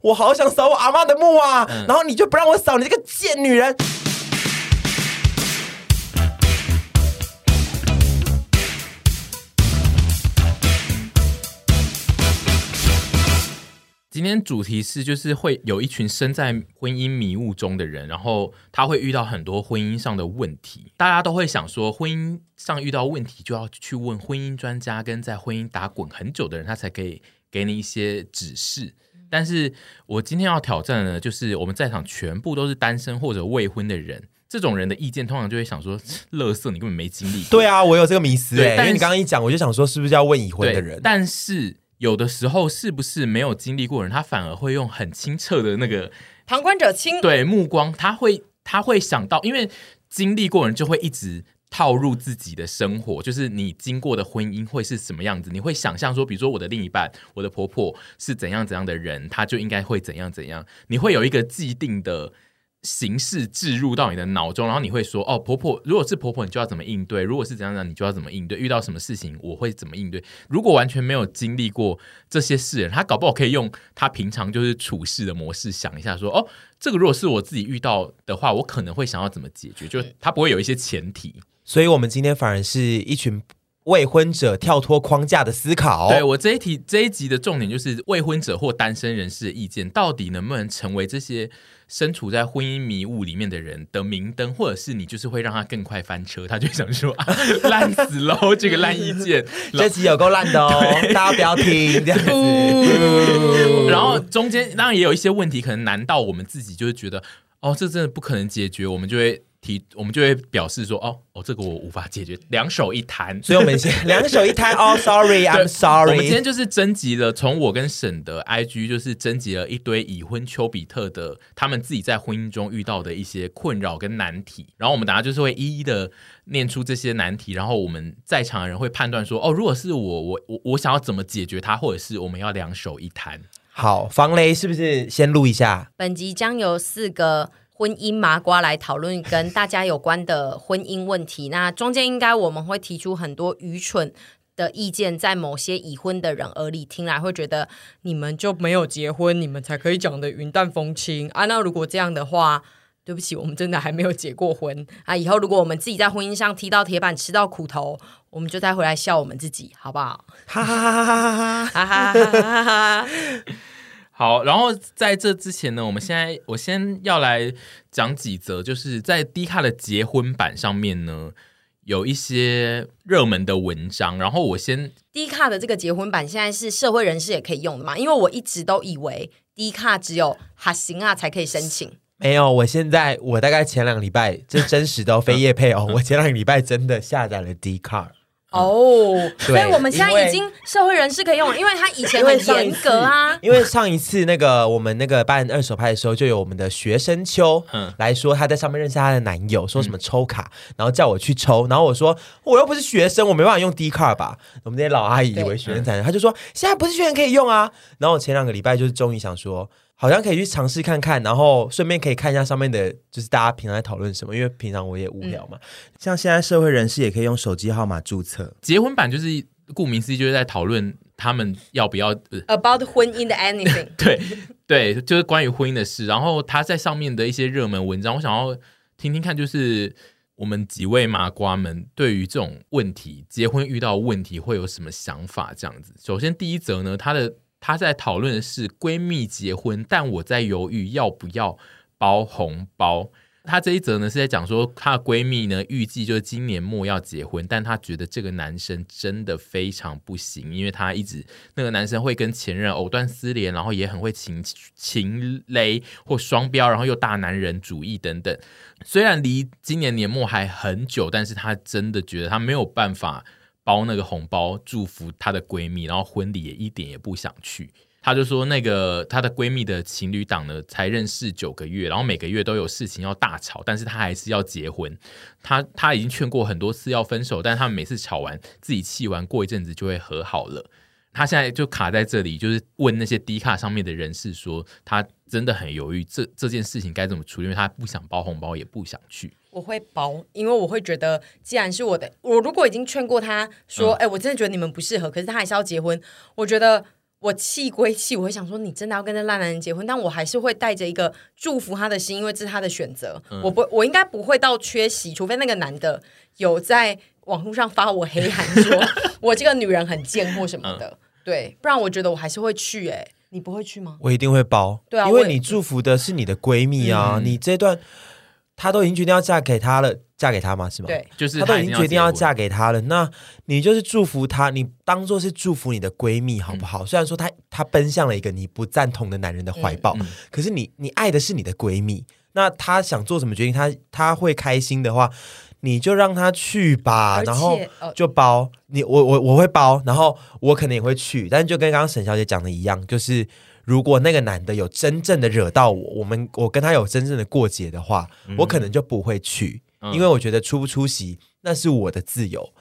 我好想扫我阿妈的墓啊，嗯、然后你就不让我扫，你这个贱女人！今天主题是，就是会有一群身在婚姻迷雾中的人，然后他会遇到很多婚姻上的问题。大家都会想说，婚姻上遇到问题就要去问婚姻专家，跟在婚姻打滚很久的人，他才可以给你一些指示。但是我今天要挑战的呢，就是我们在场全部都是单身或者未婚的人，这种人的意见通常就会想说：“乐色，你根本没经历。”对啊，我有这个迷思哎，因为你刚刚一讲，我就想说，是不是要问已婚的人？但是有的时候，是不是没有经历过人，他反而会用很清澈的那个旁观者清对目光，他会他会想到，因为经历过人就会一直。套入自己的生活，就是你经过的婚姻会是什么样子？你会想象说，比如说我的另一半，我的婆婆是怎样怎样的人，他就应该会怎样怎样。你会有一个既定的形式置入到你的脑中，然后你会说：“哦，婆婆，如果是婆婆，你就要怎么应对；如果是怎样怎样，你就要怎么应对。遇到什么事情，我会怎么应对。”如果完全没有经历过这些事，他搞不好可以用他平常就是处事的模式想一下，说：“哦，这个如果是我自己遇到的话，我可能会想要怎么解决？”就他不会有一些前提。所以，我们今天反而是一群未婚者跳脱框架的思考。对，我这一题这一集的重点就是未婚者或单身人士的意见，到底能不能成为这些身处在婚姻迷雾里面的人的明灯，或者是你就是会让他更快翻车？他就想说 啊，烂死喽，这个烂意见，这集有够烂的哦，大家不要听这样子。然后中间当然也有一些问题，可能难到我们自己，就是觉得哦，这真的不可能解决，我们就会。提我们就会表示说哦哦，这个我无法解决，两手一摊，所以我们先 两手一摊哦，Sorry，I'm sorry。我们今天就是征集了从我跟沈的 IG，就是征集了一堆已婚丘比特的他们自己在婚姻中遇到的一些困扰跟难题，然后我们等下就是会一一的念出这些难题，然后我们在场的人会判断说哦，如果是我，我我我想要怎么解决它，或者是我们要两手一摊。好，防雷是不是先录一下？本集将有四个。婚姻麻瓜来讨论跟大家有关的婚姻问题，那中间应该我们会提出很多愚蠢的意见，在某些已婚的人耳里听来会觉得你们就没有结婚，你们才可以讲的云淡风轻啊。那如果这样的话，对不起，我们真的还没有结过婚啊。以后如果我们自己在婚姻上踢到铁板，吃到苦头，我们就再回来笑我们自己，好不好？哈哈哈哈哈哈哈哈哈。好，然后在这之前呢，我们现在我先要来讲几则，就是在 D 卡的结婚版上面呢，有一些热门的文章。然后我先 D 卡的这个结婚版现在是社会人士也可以用的嘛？因为我一直都以为 D 卡只有哈行啊才可以申请。没有，我现在我大概前两个礼拜，这真实的 非业配哦，我前两个礼拜真的下载了 D 卡。哦，oh, 所以我们现在已经社会人士可以用了，因为他以前很严格啊。因为上一次那个我们那个办二手拍的时候，就有我们的学生秋来说，她在上面认识她的男友，说什么抽卡，然后叫我去抽，然后我说我又不是学生，我没办法用 D 卡吧？我们那些老阿姨以为学生才能，他就说现在不是学生可以用啊。然后我前两个礼拜就是终于想说。好像可以去尝试看看，然后顺便可以看一下上面的，就是大家平常在讨论什么。因为平常我也无聊嘛，嗯、像现在社会人士也可以用手机号码注册。结婚版就是顾名思义，就是在讨论他们要不要、呃、about 婚姻的 anything。对对，就是关于婚姻的事。然后他在上面的一些热门文章，我想要听听看，就是我们几位麻瓜们对于这种问题，结婚遇到问题会有什么想法？这样子，首先第一则呢，他的。她在讨论的是闺蜜结婚，但我在犹豫要不要包红包。她这一则呢是在讲说，她的闺蜜呢预计就是今年末要结婚，但她觉得这个男生真的非常不行，因为他一直那个男生会跟前任藕断丝连，然后也很会情情勒或双标，然后又大男人主义等等。虽然离今年年末还很久，但是她真的觉得她没有办法。包那个红包祝福她的闺蜜，然后婚礼也一点也不想去。她就说，那个她的闺蜜的情侣档呢，才认识九个月，然后每个月都有事情要大吵，但是她还是要结婚。她她已经劝过很多次要分手，但是他们每次吵完，自己气完，过一阵子就会和好了。她现在就卡在这里，就是问那些低卡上面的人士说，她真的很犹豫，这这件事情该怎么处理？因为她不想包红包，也不想去。我会包，因为我会觉得，既然是我的，我如果已经劝过他说，哎、嗯，我真的觉得你们不适合，可是他还是要结婚，我觉得我气归气，我会想说，你真的要跟这烂男人结婚？但我还是会带着一个祝福他的心，因为这是他的选择。嗯、我不，我应该不会到缺席，除非那个男的有在网络上发我黑函，说我这个女人很贱或什么的。嗯、对，不然我觉得我还是会去、欸。哎，你不会去吗？我一定会包。对啊，因为你祝福的是你的闺蜜啊，嗯、你这段她都已经决定要嫁给他了。嫁给他吗？是吗？对，就是她都已经决定要嫁给他了。那你就是祝福她，你当做是祝福你的闺蜜，好不好？嗯、虽然说她她奔向了一个你不赞同的男人的怀抱，嗯嗯、可是你你爱的是你的闺蜜。那她想做什么决定，她她会开心的话，你就让她去吧。然后就包你，我我我会包，然后我可能也会去。但是就跟刚刚沈小姐讲的一样，就是如果那个男的有真正的惹到我，我们我跟他有真正的过节的话，嗯、我可能就不会去。因为我觉得出不出席那是我的自由，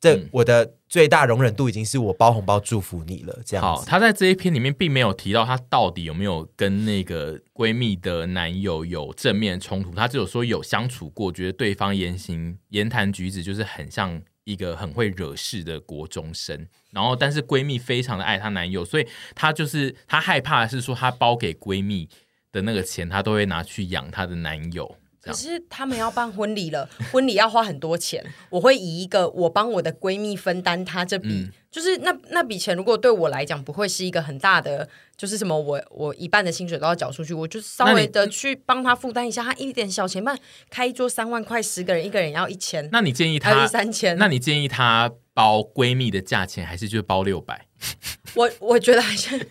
这我的最大容忍度已经是我包红包祝福你了。这样好，她在这一篇里面并没有提到她到底有没有跟那个闺蜜的男友有正面冲突，她只有说有相处过，觉得对方言行言谈举止就是很像一个很会惹事的国中生。然后，但是闺蜜非常的爱她男友，所以她就是她害怕的是说，她包给闺蜜的那个钱，她都会拿去养她的男友。可是他们要办婚礼了，婚礼要花很多钱。我会以一个我帮我的闺蜜分担她这笔，嗯、就是那那笔钱，如果对我来讲不会是一个很大的，就是什么我我一半的薪水都要缴出去，我就稍微的去帮她负担一下，她一点小钱办开一桌三万块，十个人一个人要一千，那你建议她三千？那你建议她包闺蜜的价钱，还是就包六百？我我觉得还是。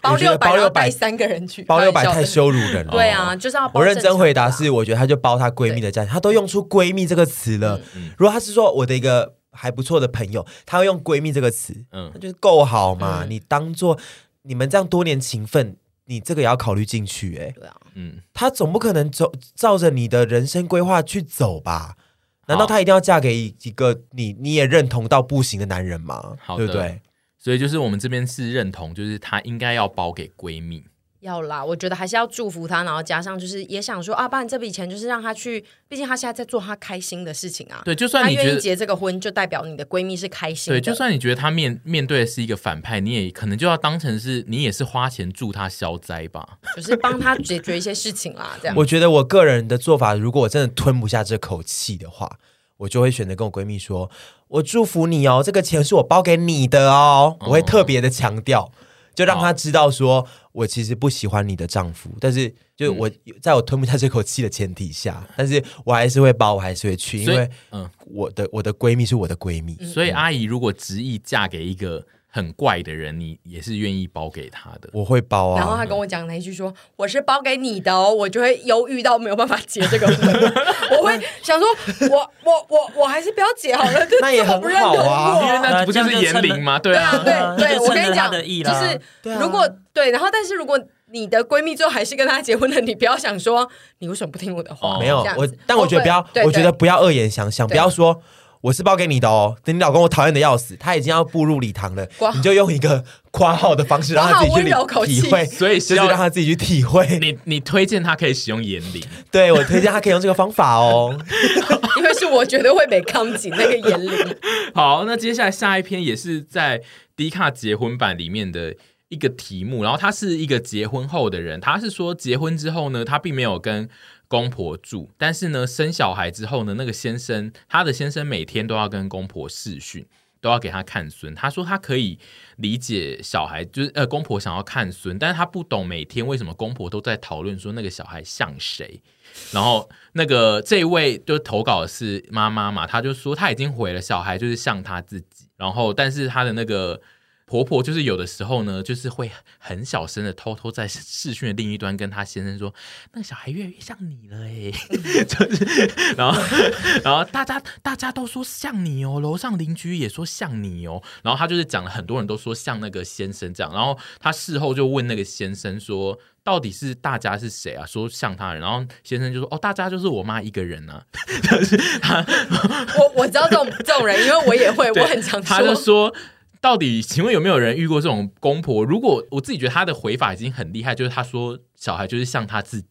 包六百，包六百三个人去，包六百太羞辱人了。对啊，就是要包。我认真回答是，我觉得她就包她闺蜜的价钱，她都用出闺蜜这个词了。如果她是说我的一个还不错的朋友，她会用闺蜜这个词，嗯，那就是够好嘛。你当做你们这样多年情分，你这个也要考虑进去。哎，对啊，嗯，他总不可能走照着你的人生规划去走吧？难道她一定要嫁给一个你你也认同到不行的男人吗？对不对？所以就是我们这边是认同，就是她应该要包给闺蜜。要啦，我觉得还是要祝福她，然后加上就是也想说啊，不然这笔钱就是让她去，毕竟她现在在做她开心的事情啊。对，就算你愿意结这个婚，就代表你的闺蜜是开心的。对，就算你觉得她面面对的是一个反派，你也可能就要当成是你也是花钱助她消灾吧，就是帮她解决一些事情啦。这样，我觉得我个人的做法，如果我真的吞不下这口气的话。我就会选择跟我闺蜜说：“我祝福你哦，这个钱是我包给你的哦。”我会特别的强调，就让她知道说我其实不喜欢你的丈夫，但是就我在我吞不下这口气的前提下，但是我还是会包，我还是会去，因为嗯，我的我的闺蜜是我的闺蜜，所以阿姨如果执意嫁给一个。很怪的人，你也是愿意包给他的？我会包啊。然后他跟我讲了一句说：“我是包给你的哦。”我就会犹豫到没有办法结这个婚。我会想说：“我我我我还是不要结好了。”那也很好啊，因为那不就是言灵吗？对啊，对对。我跟你讲，就是如果对，然后但是如果你的闺蜜最后还是跟他结婚了，你不要想说你为什么不听我的话？没有我，但我觉得不要，我觉得不要恶言相向，不要说。我是包给你的哦，等你老公我讨厌的要死，他已经要步入礼堂了，你就用一个夸号的方式让他自己去体会，所以就是让他自己去体会。你你推荐他可以使用言灵，对我推荐他可以用这个方法哦，因为是我觉得会被康紧那个言灵。好，那接下来下一篇也是在 D 卡结婚版里面的一个题目，然后他是一个结婚后的人，他是说结婚之后呢，他并没有跟。公婆住，但是呢，生小孩之后呢，那个先生，他的先生每天都要跟公婆视讯，都要给他看孙。他说他可以理解小孩，就是呃，公婆想要看孙，但是他不懂每天为什么公婆都在讨论说那个小孩像谁。然后那个这一位就投稿的是妈妈嘛，他就说他已经回了，小孩就是像他自己。然后，但是他的那个。婆婆就是有的时候呢，就是会很小声的偷偷在视讯的另一端跟她先生说：“那个小孩越来越像你了哎。” 就是，然后，然后大家大家都说像你哦，楼上邻居也说像你哦。然后她就是讲了很多人都说像那个先生这样。然后她事后就问那个先生说：“到底是大家是谁啊？说像他人。”然后先生就说：“哦，大家就是我妈一个人啊。”就是他，我我知道这种这种人，因为我也会，我很常说。他就说。到底，请问有没有人遇过这种公婆？如果我自己觉得他的回法已经很厉害，就是他说小孩就是像他自己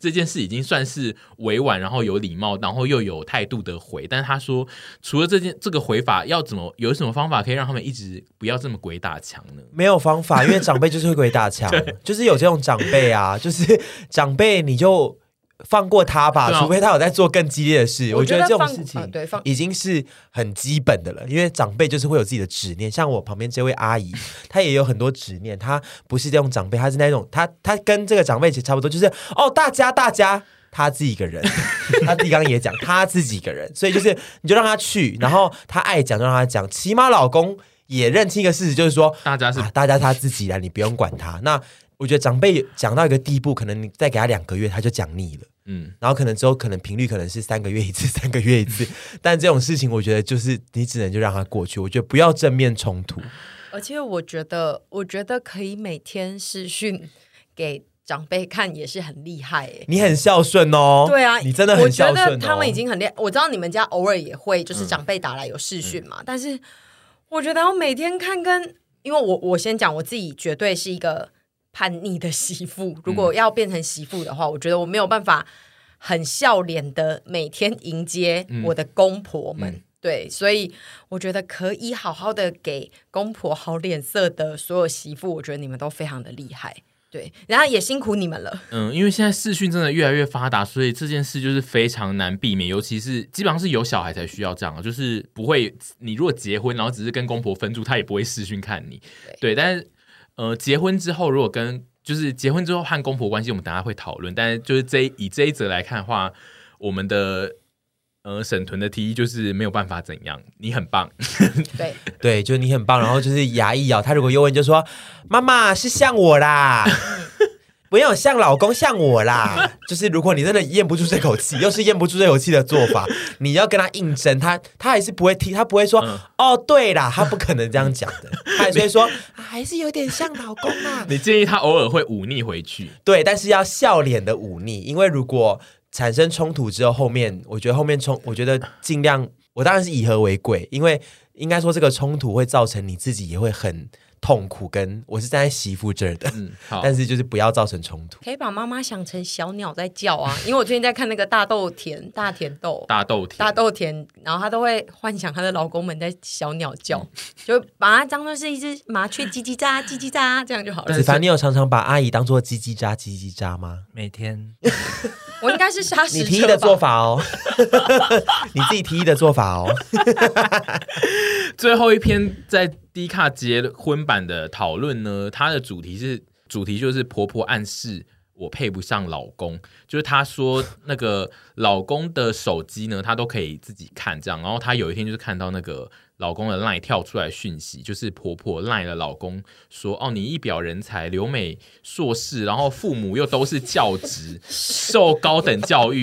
这件事已经算是委婉，然后有礼貌，然后又有态度的回。但是他说，除了这件这个回法，要怎么有什么方法可以让他们一直不要这么鬼打墙呢？没有方法，因为长辈就是会鬼打墙，就是有这种长辈啊，就是长辈你就。放过他吧，除非他有在做更激烈的事。我觉得这种事情已经是很基本的了，因为长辈就是会有自己的执念。像我旁边这位阿姨，她也有很多执念。她不是这种长辈，她是那种，她她跟这个长辈其实差不多，就是哦，大家大家，她自己一个人。她自己刚刚也讲，她自己一个人，所以就是你就让她去，然后她爱讲就让她讲。起码老公也认清一个事实，就是说大家是、啊、大家他自己来，你不用管他。那我觉得长辈讲到一个地步，可能你再给他两个月，他就讲腻了。嗯，然后可能之后可能频率可能是三个月一次，三个月一次，但这种事情我觉得就是你只能就让它过去。我觉得不要正面冲突，而且我觉得我觉得可以每天视讯给长辈看也是很厉害诶。你很孝顺哦，对啊，你真的很孝顺哦。我觉得他们已经很厉害。我知道你们家偶尔也会就是长辈打来有视讯嘛，嗯，但是我觉得我每天看跟，因为我我先讲我自己绝对是一个。叛逆的媳妇，如果要变成媳妇的话，嗯，我觉得我没有办法很笑脸的每天迎接我的公婆们。嗯，对，所以我觉得可以好好的给公婆好脸色的所有媳妇，我觉得你们都非常的厉害。对，然后也辛苦你们了。嗯，因为现在视讯真的越来越发达，所以这件事就是非常难避免，尤其是基本上是有小孩才需要这样，就是不会，你如果结婚然后只是跟公婆分住，他也不会视讯看你。对，对，但是。呃，结婚之后如果跟就是结婚之后和公婆关系，我们等下会讨论。但是就是这一以这一则来看的话，我们的呃沈屯的提议就是没有办法怎样，你很棒，对 对，就你很棒。然后就是牙一咬，他如果又问，就说妈妈是像我啦。不要像老公像我啦，就是如果你真的咽不住这口气，又是咽不住这口气的做法，你要跟他应征，他他还是不会听，他不会说、嗯、哦，对啦，他不可能这样讲的，他还是会说还是有点像老公啊。你建议他偶尔会忤逆回去，对，但是要笑脸的忤逆，因为如果产生冲突之后，后面我觉得后面冲，我觉得尽量，我当然是以和为贵，因为应该说这个冲突会造成你自己也会很。痛苦跟我是站在媳妇这儿的，嗯，好，但是就是不要造成冲突。可以把妈妈想成小鸟在叫啊，因为我最近在看那个大豆田、大田豆、大豆田、大豆田，然后她都会幻想她的老公们在小鸟叫，嗯、就把它当做是一只麻雀叽叽喳、叽叽喳，这样就好了。子凡，你有常常把阿姨当做叽叽喳、叽叽喳吗？每天，我应该是杀死你提议的做法哦，你自己提议的做法哦。最后一篇在。D 卡结婚版的讨论呢，它的主题是主题就是婆婆暗示我配不上老公，就是她说那个老公的手机呢，她都可以自己看这样，然后她有一天就是看到那个老公的 LINE 跳出来讯息，就是婆婆 LINE 了老公说哦，你一表人才，留美硕士，然后父母又都是教职，受高等教育，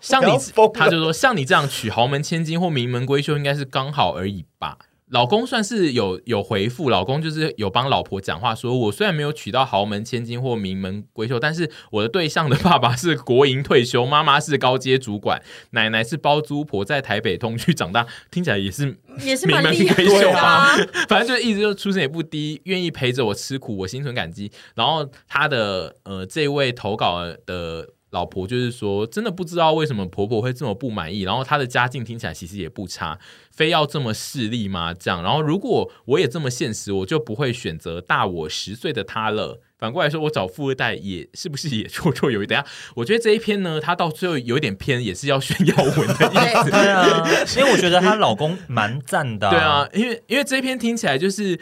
像你，他就说像你这样娶豪门千金或名门闺秀，应该是刚好而已吧。老公算是有有回复，老公就是有帮老婆讲话，说我虽然没有娶到豪门千金或名门闺秀，但是我的对象的爸爸是国营退休，妈妈是高阶主管，奶奶是包租婆，在台北同区长大，听起来也是 也是名门闺秀吧？反正就一直就出身也不低，愿意陪着我吃苦，我心存感激。然后他的呃这位投稿的。老婆就是说，真的不知道为什么婆婆会这么不满意。然后她的家境听起来其实也不差，非要这么势利吗？这样，然后如果我也这么现实，我就不会选择大我十岁的他了。反过来说，我找富二代也是不是也绰绰有余？等下，我觉得这一篇呢，他到最后有点偏，也是要炫耀文的意思。对啊，因为我觉得她老公蛮赞的啊。对啊，因为因为这一篇听起来就是。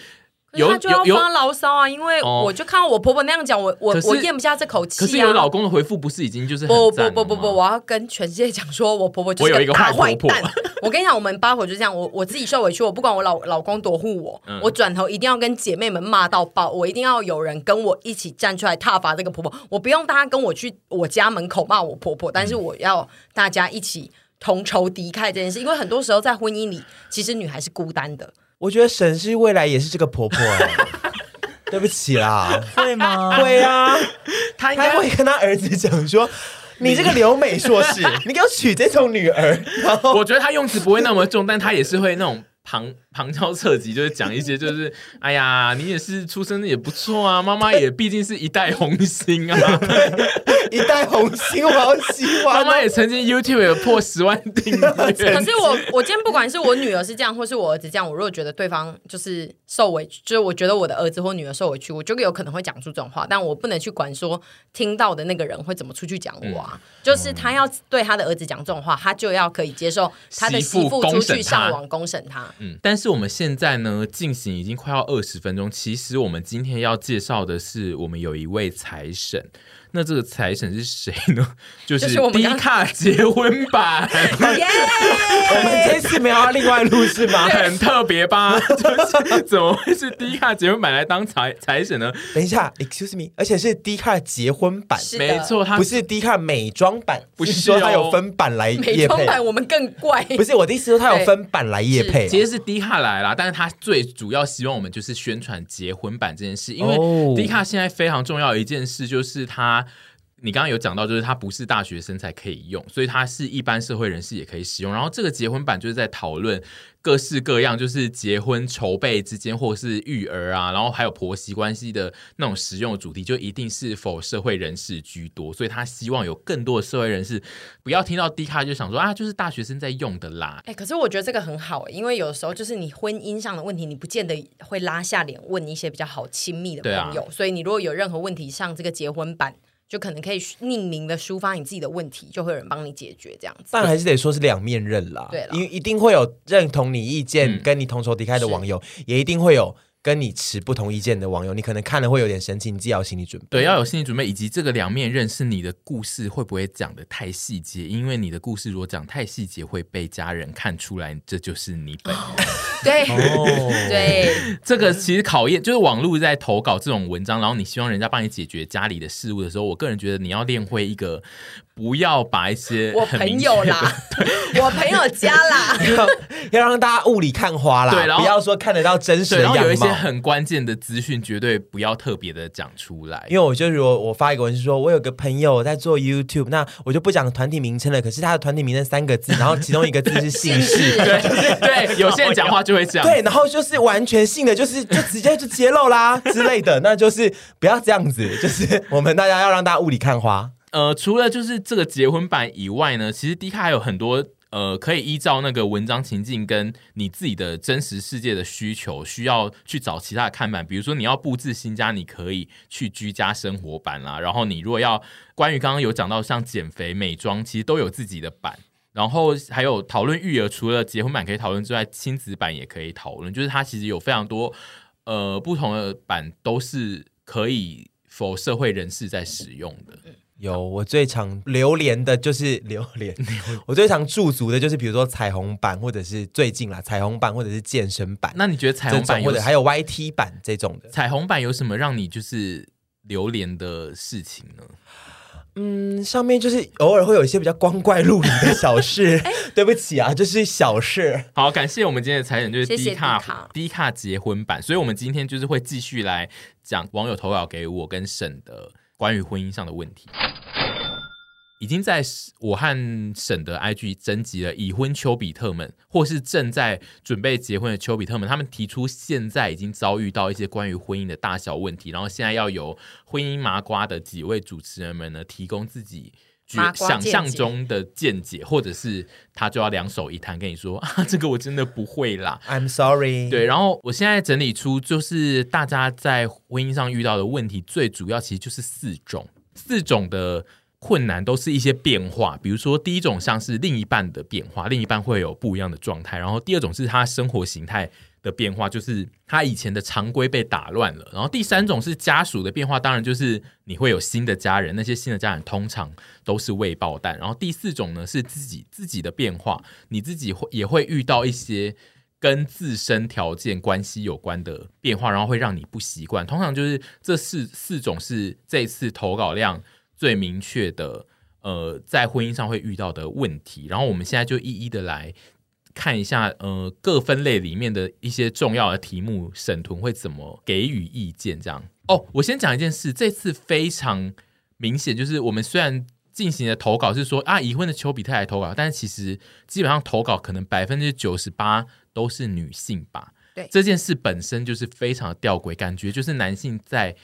有他就要发牢骚啊，因为我就看到我婆婆那样讲，我我我咽不下这口气啊。可是有老公的回复不是已经就是不不不不不，我要跟全世界讲说，我婆婆就是个大坏蛋。我跟你讲，我们八婆就这样，我我自己受委屈，我不管我老老公多护我，我转头一定要跟姐妹们骂到爆，我一定要有人跟我一起站出来挞伐这个婆婆。我不用大家跟我去我家门口骂我婆婆，但是我要大家一起同仇敌忾这件事，因为很多时候在婚姻里，其实女孩是孤单的。我觉得沈氏未来也是这个婆婆。对不起啦，会吗？会啊，她应该会跟她儿子讲说：“你这个留美硕士，你给我娶这种女儿。”然后我觉得他用词不会那么重，但他也是会那种旁旁敲侧击，就是讲一些，就是 哎呀，你也是出生的也不错啊，妈妈也毕竟是一代红星啊，一代红星，我好喜欢。妈妈也曾经 YouTube 有破十万订阅。可是我，我今天不管是我女儿是这样，或是我儿子这样，我如果觉得对方就是受委屈，就是我觉得我的儿子或女儿受委屈，我就有可能会讲出这种话，但我不能去管说听到的那个人会怎么出去讲我啊。嗯、就是他要对他的儿子讲这种话，他就要可以接受他的媳妇出去上网公审他。嗯，但是。是我们现在呢进行已经快要二十分钟。其实我们今天要介绍的是，我们有一位财神。那这个财神是谁呢？就是迪卡结婚版。我们这次没有要另外录是吗？很特别吧？就是怎么会是迪卡结婚版来当财财神呢？等一下，excuse me，而且是迪卡结婚版，没错，它不是迪卡美妆版，不是说它有分版来业配。美妆版我们更怪，不是我的意思说它有分版来业配，其实是迪卡来啦，但是他最主要希望我们就是宣传结婚版这件事，因为迪卡现在非常重要的一件事就是他。你刚刚有讲到，就是它不是大学生才可以用，所以它是一般社会人士也可以使用。然后这个结婚版就是在讨论各式各样，就是结婚筹备之间，或是育儿啊，然后还有婆媳关系的那种实用主题，就一定是否社会人士居多。所以他希望有更多的社会人士不要听到 D 卡就想说啊，就是大学生在用的啦。哎、欸，可是我觉得这个很好，因为有时候就是你婚姻上的问题，你不见得会拉下脸问一些比较好亲密的朋友。啊、所以你如果有任何问题，上这个结婚版。就可能可以匿名的抒发你自己的问题，就会有人帮你解决这样子。但还是得说是两面刃啦，对啦，因为一定会有认同你意见、跟你同仇敌忾的网友，嗯、也一定会有。跟你持不同意见的网友，你可能看了会有点生气，你自己要心理准备。对，要有心理准备，以及这个两面刃是你的故事会不会讲的太细节？因为你的故事如果讲太细节，会被家人看出来，这就是你本人。对，对，这个其实考验就是网络在投稿这种文章，然后你希望人家帮你解决家里的事务的时候，我个人觉得你要练会一个。不要把一些我朋友啦，我朋友家啦，要 要让大家雾里看花啦，对，然后不要说看得到真实的样貌。然后有一些很关键的资讯，绝对不要特别的讲出来。因为我就如果我发一个文是说，我有个朋友在做 YouTube，那我就不讲团体名称了。可是他的团体名称三个字，然后其中一个字是姓氏，对对，有些人讲话就会这样，对，然后就是完全性的，就是就直接就揭露啦之类的，那就是不要这样子，就是我们大家要让大家雾里看花。呃，除了就是这个结婚版以外呢，其实 D 卡还有很多呃，可以依照那个文章情境跟你自己的真实世界的需求，需要去找其他的看板。比如说你要布置新家，你可以去居家生活版啦。然后你如果要关于刚刚有讲到像减肥、美妆，其实都有自己的版。然后还有讨论育儿，除了结婚版可以讨论之外，亲子版也可以讨论。就是它其实有非常多呃不同的版，都是可以否社会人士在使用的。有我最常流连的就是 流连，我最常驻足的就是比如说彩虹版，或者是最近啦彩虹版，或者是健身版。那你觉得彩虹版或者还有 YT 版这种的？彩虹版有什么让你就是流连的事情呢？嗯，上面就是偶尔会有一些比较光怪陆离的小事。对不起啊，就是小事。好，感谢我们今天的财神，就是低卡低卡结婚版。所以我们今天就是会继续来讲网友投稿给我跟沈的。关于婚姻上的问题，已经在我和沈的 IG 征集了已婚丘比特们，或是正在准备结婚的丘比特们，他们提出现在已经遭遇到一些关于婚姻的大小问题，然后现在要由婚姻麻瓜的几位主持人们呢，提供自己。想象中的见解，或者是他就要两手一摊跟你说 啊，这个我真的不会啦，I'm sorry。对，然后我现在整理出，就是大家在婚姻上遇到的问题，最主要其实就是四种，四种的困难都是一些变化。比如说，第一种像是另一半的变化，另一半会有不一样的状态。然后第二种是他生活形态。的变化就是他以前的常规被打乱了，然后第三种是家属的变化，当然就是你会有新的家人，那些新的家人通常都是未爆弹，然后第四种呢是自己自己的变化，你自己会也会遇到一些跟自身条件关系有关的变化，然后会让你不习惯。通常就是这四四种是这次投稿量最明确的，呃，在婚姻上会遇到的问题，然后我们现在就一一的来。看一下，呃，各分类里面的一些重要的题目，沈屯会怎么给予意见？这样哦，我先讲一件事，这次非常明显，就是我们虽然进行的投稿是说啊，已婚的丘比特来投稿，但是其实基本上投稿可能百分之九十八都是女性吧。对，这件事本身就是非常的吊诡，感觉就是男性在。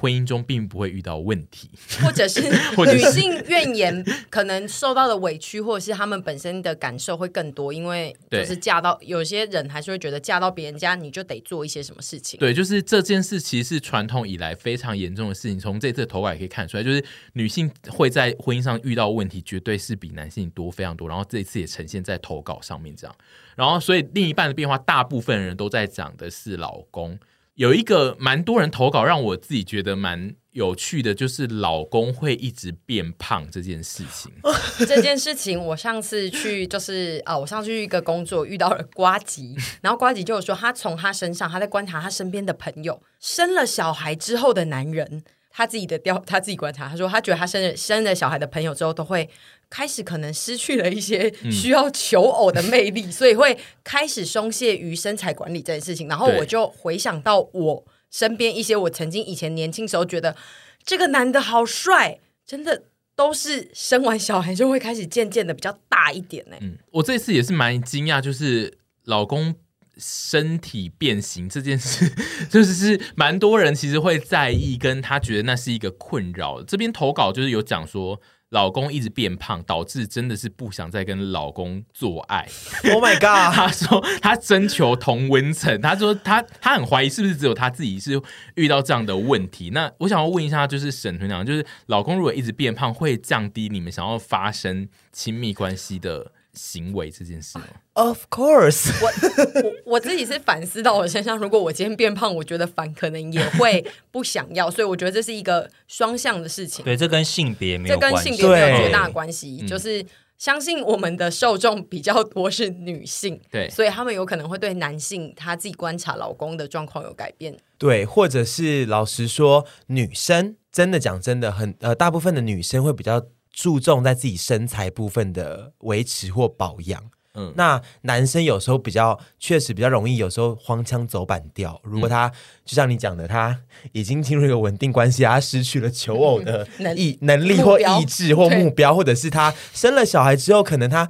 婚姻中并不会遇到问题，或者是 女性怨言 可能受到的委屈，或者是他们本身的感受会更多，因为就是嫁到有些人还是会觉得嫁到别人家你就得做一些什么事情。对，就是这件事其实是传统以来非常严重的事情。从这次的投稿也可以看出来，就是女性会在婚姻上遇到问题，绝对是比男性多非常多。然后这一次也呈现在投稿上面这样。然后所以另一半的变化，大部分人都在讲的是老公。有一个蛮多人投稿，让我自己觉得蛮有趣的，就是老公会一直变胖这件事情。这件事情，我上次去就是啊，我上次去一个工作遇到了瓜吉，然后瓜吉就有说，他从他身上，他在观察他身边的朋友生了小孩之后的男人。他自己的调，他自己观察，他说他觉得他生了生了小孩的朋友之后，都会开始可能失去了一些需要求偶的魅力，嗯、所以会开始松懈于身材管理这件事情。然后我就回想到我身边一些我曾经以前年轻时候觉得这个男的好帅，真的都是生完小孩就会开始渐渐的比较大一点呢。嗯，我这次也是蛮惊讶，就是老公。身体变形这件事，就是是蛮多人其实会在意，跟他觉得那是一个困扰。这边投稿就是有讲说，老公一直变胖，导致真的是不想再跟老公做爱。Oh my god！他说他征求同温层，他说他他很怀疑是不是只有他自己是遇到这样的问题。那我想要问一下，就是沈团长，就是老公如果一直变胖，会降低你们想要发生亲密关系的行为这件事吗？Of course，我我我自己是反思到我身上，如果我今天变胖，我觉得反可能也会不想要，所以我觉得这是一个双向的事情。对，这跟性别没有关系，这跟性别没有绝大关系。就是相信我们的受众比较多是女性，对，所以他们有可能会对男性他自己观察老公的状况有改变。对，或者是老实说，女生真的讲真的很呃，大部分的女生会比较。注重在自己身材部分的维持或保养，嗯，那男生有时候比较确实比较容易，有时候荒腔走板调。如果他、嗯、就像你讲的，他已经进入一个稳定关系，他失去了求偶的 意能，能力或意志或目标，或者是他生了小孩之后，可能他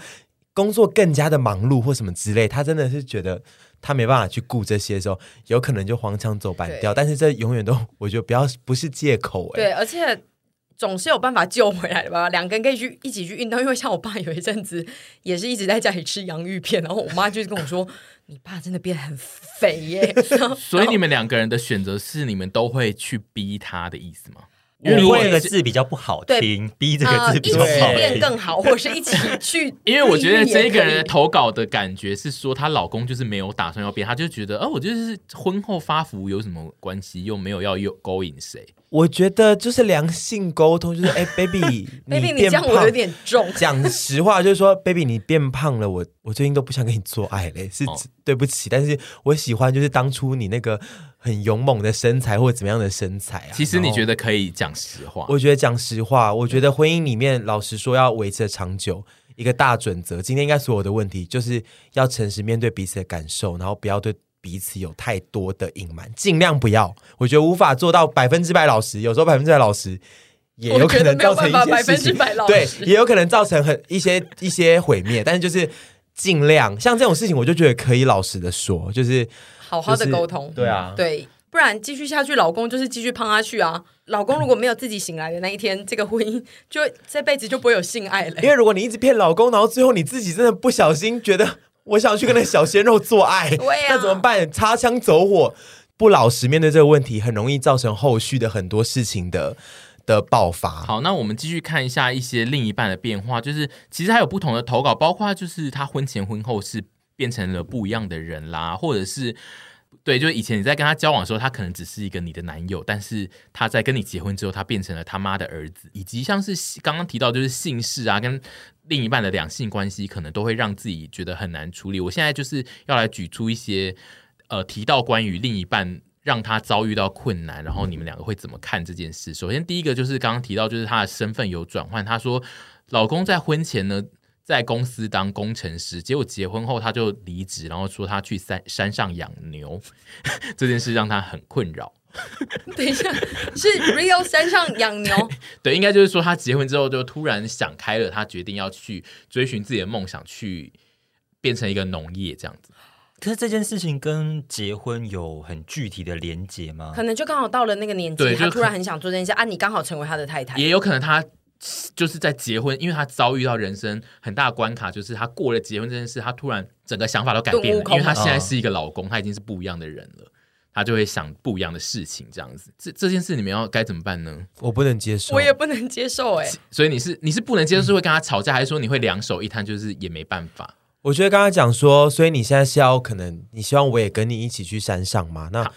工作更加的忙碌或什么之类，他真的是觉得他没办法去顾这些的时候，有可能就荒腔走板调。但是这永远都我觉得不要不是借口、欸，对，而且。总是有办法救回来的吧？两个人可以去一起去运动，因为像我爸有一阵子 也是一直在家里吃洋芋片，然后我妈就是跟我说：“ 你爸真的变得很肥耶。”所以你们两个人的选择是你们都会去逼他的意思吗？因为这个字比较不好听，逼这个字比较好听，呃、一起变更好，或是一起去。因为我觉得这一个人的投稿的感觉是说，她老公就是没有打算要变，她就觉得，哦，我就是婚后发福有什么关系？又没有要又勾引谁？我觉得就是良性沟通，就是哎，baby，baby，你这样我有点重。讲实话，就是说，baby，你变胖了，我我最近都不想跟你做爱嘞，是、哦、对不起。但是我喜欢就是当初你那个很勇猛的身材或者怎么样的身材啊。其实你觉得可以讲实话？我觉得讲实话，我觉得婚姻里面老实说要维持长久，一个大准则，今天应该所有的问题就是要诚实面对彼此的感受，然后不要对。彼此有太多的隐瞒，尽量不要。我觉得无法做到百分之百老实，有时候百分之百老实也有可能造成一些事情。对，也有可能造成很一些一些毁灭。但是就是尽量，像这种事情，我就觉得可以老实的说，就是好好的沟通。对啊，对，不然继续下去，老公就是继续胖下去啊。老公如果没有自己醒来的那一天，这个婚姻 就这辈子就不会有性爱了。因为如果你一直骗老公，然后最后你自己真的不小心觉得。我想去跟那小鲜肉做爱，啊、那怎么办？擦枪走火，不老实面对这个问题，很容易造成后续的很多事情的的爆发。好，那我们继续看一下一些另一半的变化，就是其实还有不同的投稿，包括就是他婚前婚后是变成了不一样的人啦，或者是。对，就是以前你在跟他交往的时候，他可能只是一个你的男友，但是他在跟你结婚之后，他变成了他妈的儿子，以及像是刚刚提到就是姓氏啊，跟另一半的两性关系，可能都会让自己觉得很难处理。我现在就是要来举出一些呃，提到关于另一半让他遭遇到困难，然后你们两个会怎么看这件事？首先第一个就是刚刚提到，就是他的身份有转换，他说老公在婚前呢。在公司当工程师，结果结婚后他就离职，然后说他去山山上养牛，这件事让他很困扰。等一下，是 Rio 山上养牛？对，应该就是说他结婚之后就突然想开了，他决定要去追寻自己的梦想，去变成一个农业这样子。可是这件事情跟结婚有很具体的连结吗？可能就刚好到了那个年纪，他突然很想做这件事啊！你刚好成为他的太太，也有可能他就是在结婚，因为他遭遇到人生很大的关卡，就是他过了结婚这件事，他突然整个想法都改变了，因为他现在是一个老公，他已经是不一样的人了，他就会想不一样的事情，这样子。这这件事你们要该怎么办呢？我不能接受，我也不能接受，哎，所以你是你是不能接受，是会跟他吵架，嗯、还是说你会两手一摊，就是也没办法？我觉得刚刚讲说，所以你现在是要可能你希望我也跟你一起去山上吗？那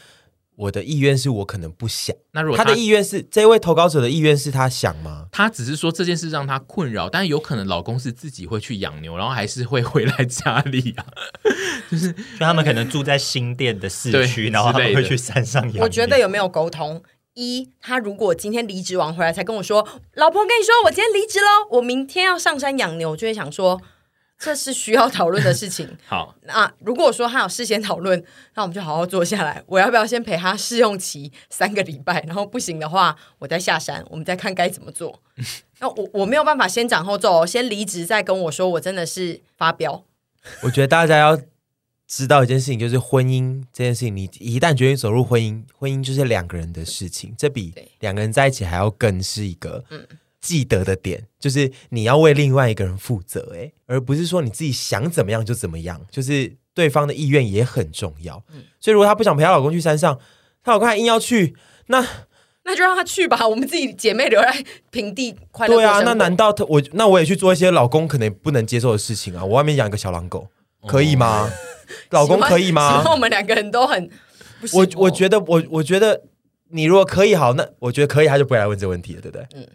我的意愿是我可能不想。那如果他，他的意愿是这位投稿者的意愿是他想吗？他只是说这件事让他困扰，但有可能老公是自己会去养牛，然后还是会回来家里啊。就是就他们可能住在新店的市区，然后他们会去山上养。我觉得有没有沟通？一，他如果今天离职完回来才跟我说，老婆跟你说我今天离职喽，我明天要上山养牛，我就会想说。这是需要讨论的事情。好，那如果说他有事先讨论，那我们就好好坐下来。我要不要先陪他试用期三个礼拜？然后不行的话，我再下山，我们再看该怎么做。那我我没有办法先斩后奏，先离职再跟我说，我真的是发飙。我觉得大家要知道一件事情，就是婚姻这件事情，你一旦决定走入婚姻，婚姻就是两个人的事情，这比两个人在一起还要更是一个嗯。记得的点就是你要为另外一个人负责，哎，而不是说你自己想怎么样就怎么样，就是对方的意愿也很重要。嗯，所以如果她不想陪她老公去山上，她老公还硬要去，那那就让他去吧，我们自己姐妹留在平地快乐。对啊，那难道我那我也去做一些老公可能不能接受的事情啊？我外面养一个小狼狗可以吗？哦、老公可以吗？然后我们两个人都很，我我觉得我我觉得你如果可以好，那我觉得可以，他就不会来问这个问题了，对不对？嗯。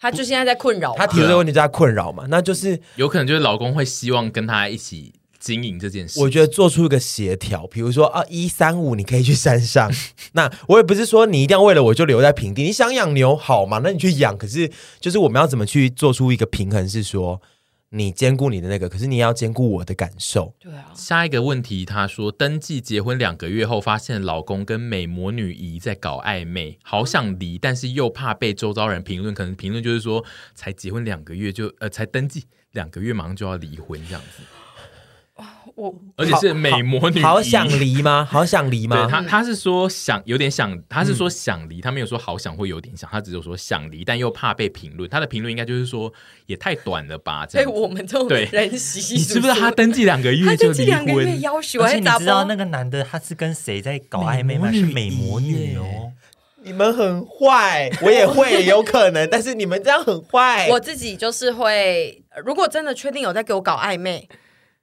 他就现在在困扰，他提出这个问题就在困扰嘛，那就是有可能就是老公会希望跟他一起经营这件事。我觉得做出一个协调，比如说啊，一三五你可以去山上，那我也不是说你一定要为了我就留在平地，你想养牛好嘛，那你去养。可是就是我们要怎么去做出一个平衡，是说。你兼顾你的那个，可是你也要兼顾我的感受。对啊。下一个问题，他说登记结婚两个月后，发现老公跟美魔女姨在搞暧昧，好想离，但是又怕被周遭人评论，可能评论就是说，才结婚两个月就呃，才登记两个月，马上就要离婚这样子。我而且是美魔女，好想离吗？好想离吗？对他他是说想有点想，他是说想离，他没有说好想会有点想，他只有说想离，但又怕被评论。他的评论应该就是说也太短了吧？对我们这种人你知不知道他登记两个月就离婚？要求而且你知道那个男的他是跟谁在搞暧昧吗？是美魔女哦。你们很坏，我也会有可能，但是你们这样很坏。我自己就是会，如果真的确定有在给我搞暧昧。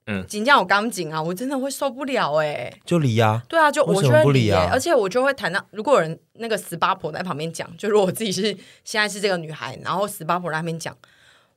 嗯，紧张我刚紧啊，我真的会受不了哎、欸，就离呀、啊，对啊，就我就会离啊，而且我就会谈到，如果有人那个死八婆在旁边讲，就如果我自己是现在是这个女孩，然后死八婆在那边讲。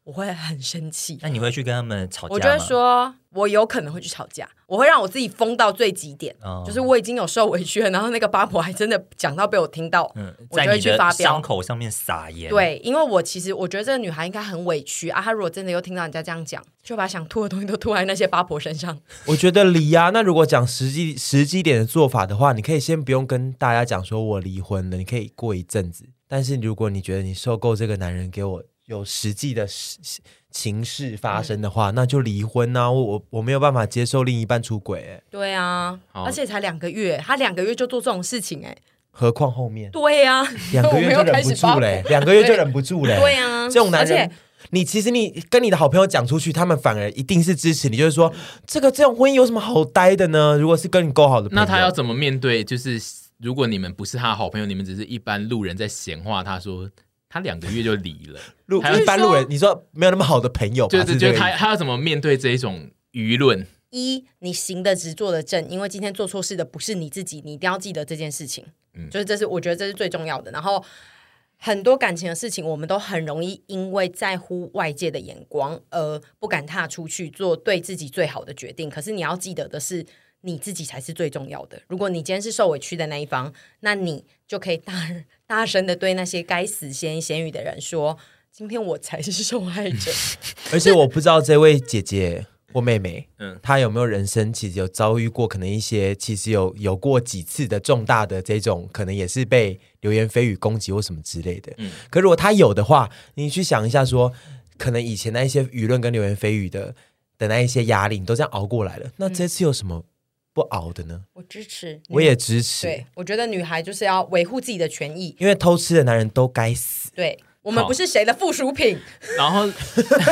我会很生气。那你会去跟他们吵架吗？我觉得说，我有可能会去吵架。我会让我自己疯到最极点，哦、就是我已经有受委屈了，然后那个八婆还真的讲到被我听到，嗯，我就会去发飙，伤口上面撒盐。对，因为我其实我觉得这个女孩应该很委屈啊。她如果真的又听到人家这样讲，就把想吐的东西都吐在那些八婆身上。我觉得离呀、啊。那如果讲实际实际点的做法的话，你可以先不用跟大家讲说我离婚了，你可以过一阵子。但是如果你觉得你受够这个男人给我有实际的实。情事发生的话，嗯、那就离婚呐、啊！我我我没有办法接受另一半出轨、欸，对啊，而且才两个月，他两个月就做这种事情、欸，哎，何况后面？对呀、啊，两个月就忍不住嘞，两个月就忍不住嘞，对呀、啊，这种男人，你其实你跟你的好朋友讲出去，他们反而一定是支持你，就是说这个这种婚姻有什么好待的呢？如果是跟你够好的朋友，那他要怎么面对？就是如果你们不是他的好朋友，你们只是一般路人在闲话，他说。他两个月就离了，路一般路人，你说没有那么好的朋友，就是就他他要怎么面对这一种舆论？一，你行得直，坐得正，因为今天做错事的不是你自己，你一定要记得这件事情。嗯，就是这是我觉得这是最重要的。然后很多感情的事情，我们都很容易因为在乎外界的眼光而不敢踏出去做对自己最好的决定。可是你要记得的是。你自己才是最重要的。如果你今天是受委屈的那一方，那你就可以大大声的对那些该死闲言闲语的人说：“今天我才是受害者。”而且我不知道这位姐姐或妹妹，嗯，她有没有人生其实有遭遇过可能一些其实有有过几次的重大的这种，可能也是被流言蜚语攻击或什么之类的。嗯，可如果她有的话，你去想一下说，说可能以前那一些舆论跟流言蜚语的的那一些压力，你都这样熬过来了，那这次有什么不熬的呢？我支持，我也支持。对，我觉得女孩就是要维护自己的权益，因为偷吃的男人都该死。对。我们不是谁的附属品，然后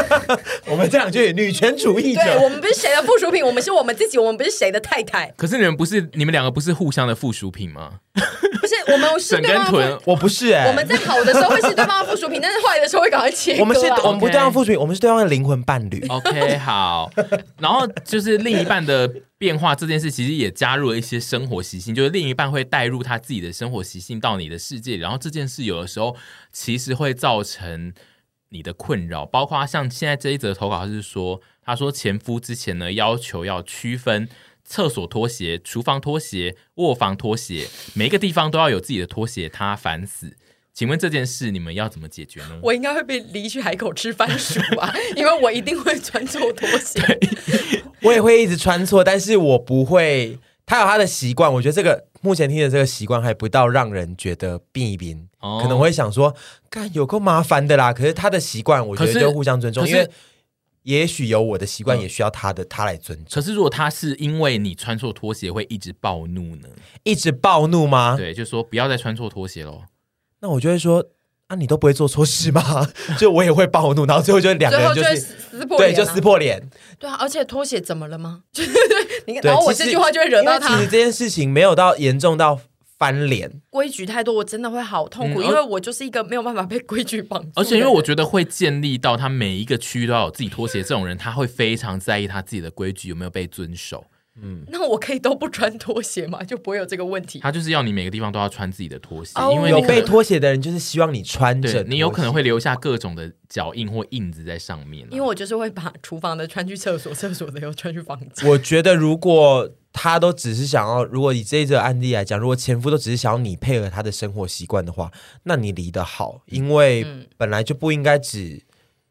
我们这样句女权主义者。对，我们不是谁的附属品，我们是我们自己，我们不是谁的太太。可是你们不是，你们两个不是互相的附属品吗？不是，我们是对方的。我不是哎、欸，我们在好的时候会是对方的附属品，但是坏的时候会赶快切割、啊。我们是，我们不对方附属品，我们是对方的灵魂伴侣。OK，好。然后就是另一半的变化这件事，其实也加入了一些生活习性，就是另一半会带入他自己的生活习性到你的世界，然后这件事有的时候其实会造成你的困扰，包括像现在这一则投稿，他是说，他说前夫之前呢要求要区分。厕所拖鞋、厨房拖鞋、卧房拖鞋，每一个地方都要有自己的拖鞋，他烦死。请问这件事你们要怎么解决呢？我应该会被离去海口吃番薯吧，因为我一定会穿错拖鞋。我也会一直穿错，但是我不会。他有他的习惯，我觉得这个目前听的这个习惯还不到让人觉得病一病，哦、可能会想说，干有够麻烦的啦。可是他的习惯，我觉得就互相尊重，因为。也许有我的习惯，也需要他的、嗯、他来尊重。可是如果他是因为你穿错拖鞋会一直暴怒呢？一直暴怒吗？对，就说不要再穿错拖鞋喽。那我就会说啊，你都不会做错事吗？就我也会暴怒，然后最后就两个人就是就撕破脸、啊，对，就撕破脸。对啊，而且拖鞋怎么了吗？对对对，你看，然后我这句话就会惹到他。其实这件事情没有到严重到。翻脸，规矩太多，我真的会好痛苦，嗯、因为我就是一个没有办法被规矩绑住。而且，因为我觉得会建立到他每一个区域都要有自己拖鞋，这种人他会非常在意他自己的规矩有没有被遵守。嗯，那我可以都不穿拖鞋吗？就不会有这个问题。他就是要你每个地方都要穿自己的拖鞋，哦、因为有被拖鞋的人就是希望你穿着，你有可能会留下各种的脚印或印子在上面、啊。因为我就是会把厨房的穿去厕所，厕所的又穿去房间。我觉得如果。他都只是想要，如果以这一则案例来讲，如果前夫都只是想要你配合他的生活习惯的话，那你离得好，因为本来就不应该只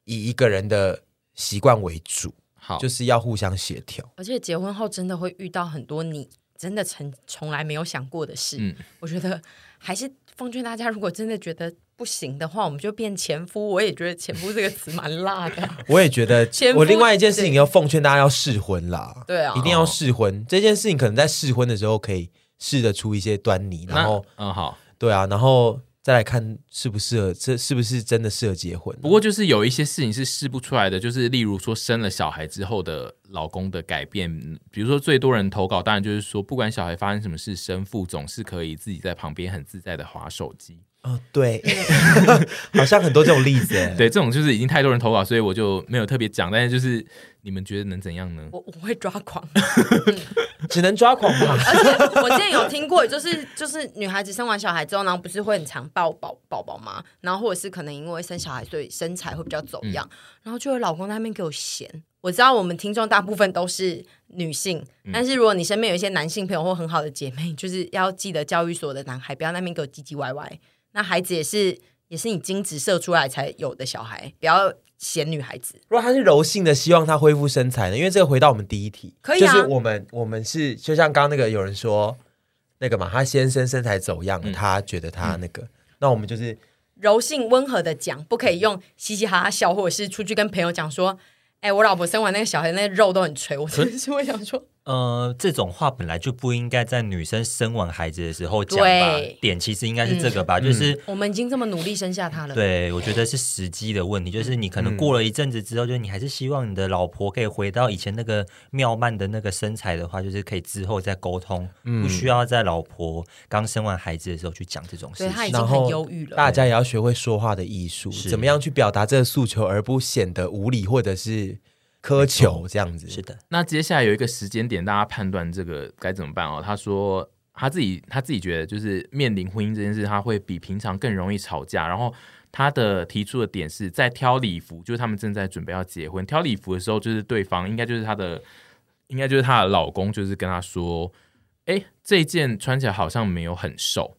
以一个人的习惯为主，好，就是要互相协调。而且结婚后真的会遇到很多你真的从从来没有想过的事，嗯，我觉得还是奉劝大家，如果真的觉得。不行的话，我们就变前夫。我也觉得“前夫”这个词蛮辣的。我也觉得，我另外一件事情要奉劝大家要试婚啦。对啊，一定要试婚。哦、这件事情可能在试婚的时候可以试得出一些端倪，然后，嗯，好，对啊，然后再来看适不适合，这是不是真的适合结婚？不过就是有一些事情是试不出来的，就是例如说生了小孩之后的老公的改变，比如说最多人投稿，当然就是说不管小孩发生什么事，生父总是可以自己在旁边很自在的划手机。哦，对，好像很多这种例子。对，这种就是已经太多人投稿，所以我就没有特别讲。但是就是你们觉得能怎样呢？我我会抓狂，只能抓狂吧。而且我之前有听过，就是就是女孩子生完小孩之后，然后不是会很常抱宝宝宝吗？然后或者是可能因为生小孩，所以身材会比较走样，嗯、然后就有老公在那边给我嫌。我知道我们听众大部分都是女性，嗯、但是如果你身边有一些男性朋友或很好的姐妹，就是要记得教育所有的男孩，不要那边给我唧唧歪歪。那孩子也是，也是你精子射出来才有的小孩，不要嫌女孩子。如果他是柔性的，希望他恢复身材呢？因为这个回到我们第一题，可以啊。就是我们我们是就像刚刚那个有人说那个嘛，他先生身材走样，嗯、他觉得他那个，嗯、那我们就是柔性温和的讲，不可以用嘻嘻哈哈笑，或者是出去跟朋友讲说，哎、欸，我老婆生完那个小孩，那個肉都很垂，我真的是会想说。呃，这种话本来就不应该在女生生完孩子的时候讲吧？对点其实应该是这个吧，嗯、就是、嗯、我们已经这么努力生下他了。对，我觉得是时机的问题，就是你可能过了一阵子之后，嗯、就是你还是希望你的老婆可以回到以前那个妙曼的那个身材的话，就是可以之后再沟通，嗯、不需要在老婆刚生完孩子的时候去讲这种事情。他已经很忧郁了。大家也要学会说话的艺术，怎么样去表达这个诉求，而不显得无理或者是。苛求这样子是的。那接下来有一个时间点，大家判断这个该怎么办哦？他说他自己他自己觉得，就是面临婚姻这件事，他会比平常更容易吵架。然后他的提出的点是在挑礼服，就是他们正在准备要结婚，挑礼服的时候，就是对方应该就是他的，应该就是她的老公，就是跟他说：“哎，这件穿起来好像没有很瘦。”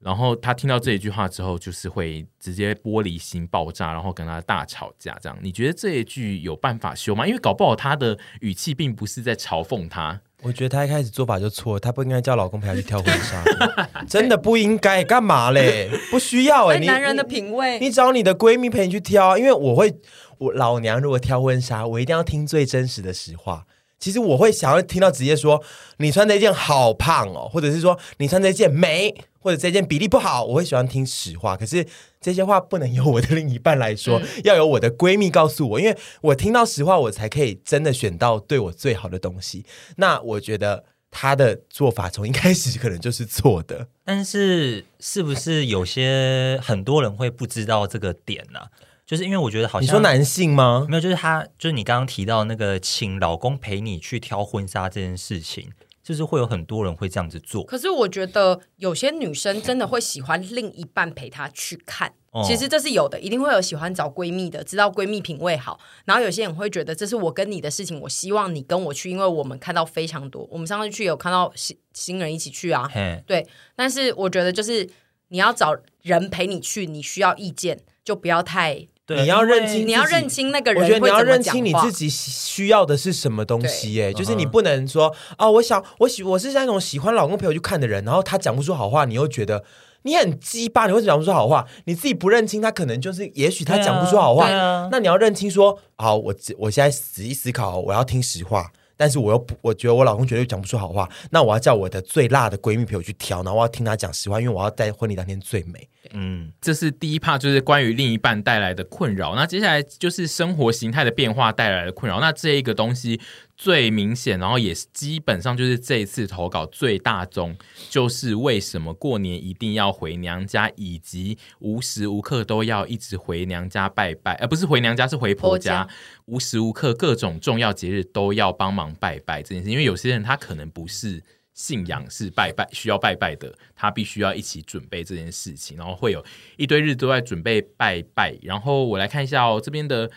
然后他听到这一句话之后，就是会直接玻璃心爆炸，然后跟他大吵架。这样，你觉得这一句有办法修吗？因为搞不好他的语气并不是在嘲讽他。我觉得他一开始做法就错了，他不应该叫老公陪他去跳婚纱，真的不应该。干嘛嘞？不需要哎、欸，你男人的品味，你，你找你的闺蜜陪你去挑，因为我会，我老娘如果挑婚纱，我一定要听最真实的实话。其实我会想要听到直接说你穿这件好胖哦，或者是说你穿这件美，或者这件比例不好，我会喜欢听实话。可是这些话不能由我的另一半来说，嗯、要由我的闺蜜告诉我，因为我听到实话，我才可以真的选到对我最好的东西。那我觉得他的做法从一开始可能就是错的。但是是不是有些很多人会不知道这个点呢、啊？就是因为我觉得好像你说男性吗？没有，就是他，就是你刚刚提到那个请老公陪你去挑婚纱这件事情，就是会有很多人会这样子做。可是我觉得有些女生真的会喜欢另一半陪她去看，哦、其实这是有的，一定会有喜欢找闺蜜的，知道闺蜜品味好。然后有些人会觉得这是我跟你的事情，我希望你跟我去，因为我们看到非常多。我们上次去有看到新新人一起去啊，对。但是我觉得就是你要找人陪你去，你需要意见就不要太。对，你要认清，你要认清那个人。我觉得你要认清你自己需要的是什么东西。哎，就是你不能说啊，我想我喜我是那种喜欢老公陪我去看的人，然后他讲不出好话，你又觉得你很鸡巴，你为什么讲不出好话？你自己不认清他，可能就是也许他讲不出好话。那你要认清说，好，我我现在仔细思考，我要听实话。但是我又不，我觉得我老公绝对讲不出好话，那我要叫我的最辣的闺蜜陪我去挑，然后我要听她讲实话，因为我要在婚礼当天最美。嗯，这是第一 part，就是关于另一半带来的困扰。那接下来就是生活形态的变化带来的困扰。那这一个东西。最明显，然后也是基本上就是这一次投稿最大宗，就是为什么过年一定要回娘家，以及无时无刻都要一直回娘家拜拜，而、呃、不是回娘家，是回婆家，婆家无时无刻各种重要节日都要帮忙拜拜这件事。因为有些人他可能不是信仰是拜拜需要拜拜的，他必须要一起准备这件事情，然后会有一堆日都在准备拜拜。然后我来看一下哦，这边的。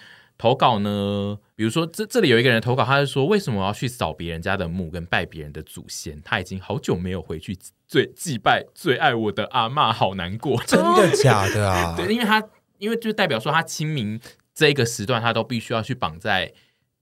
投稿呢？比如说，这这里有一个人投稿，他是说：“为什么我要去扫别人家的墓，跟拜别人的祖先？他已经好久没有回去最祭拜最爱我的阿嬷，好难过。”真的假的啊？对，因为他因为就代表说，他清明这一个时段，他都必须要去绑在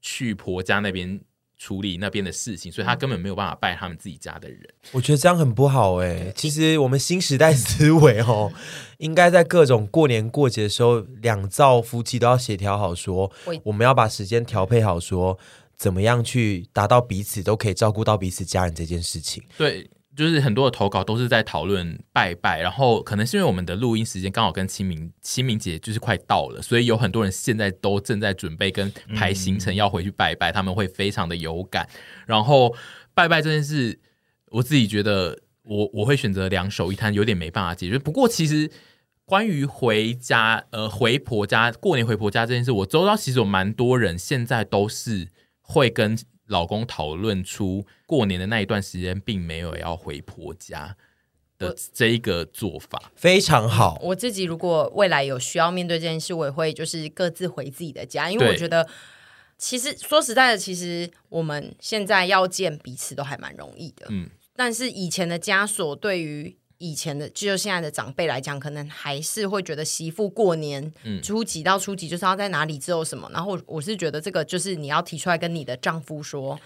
去婆家那边。处理那边的事情，所以他根本没有办法拜他们自己家的人。我觉得这样很不好哎、欸。其实我们新时代思维哦，应该在各种过年过节的时候，两造夫妻都要协调好说，说我们要把时间调配好，说怎么样去达到彼此都可以照顾到彼此家人这件事情。对。就是很多的投稿都是在讨论拜拜，然后可能是因为我们的录音时间刚好跟清明清明节就是快到了，所以有很多人现在都正在准备跟排行程要回去拜拜，嗯、他们会非常的有感。然后拜拜这件事，我自己觉得我我会选择两手一摊，有点没办法解决。不过其实关于回家呃回婆家过年回婆家这件事，我周遭其实有蛮多人现在都是会跟。老公讨论出过年的那一段时间，并没有要回婆家的这一个做法，非常好。我自己如果未来有需要面对这件事，我也会就是各自回自己的家，因为我觉得其实说实在的，其实我们现在要见彼此都还蛮容易的。嗯，但是以前的枷锁对于。以前的，就现在的长辈来讲，可能还是会觉得媳妇过年初几到初几就是要在哪里之后什么。嗯、然后我是觉得这个就是你要提出来跟你的丈夫说，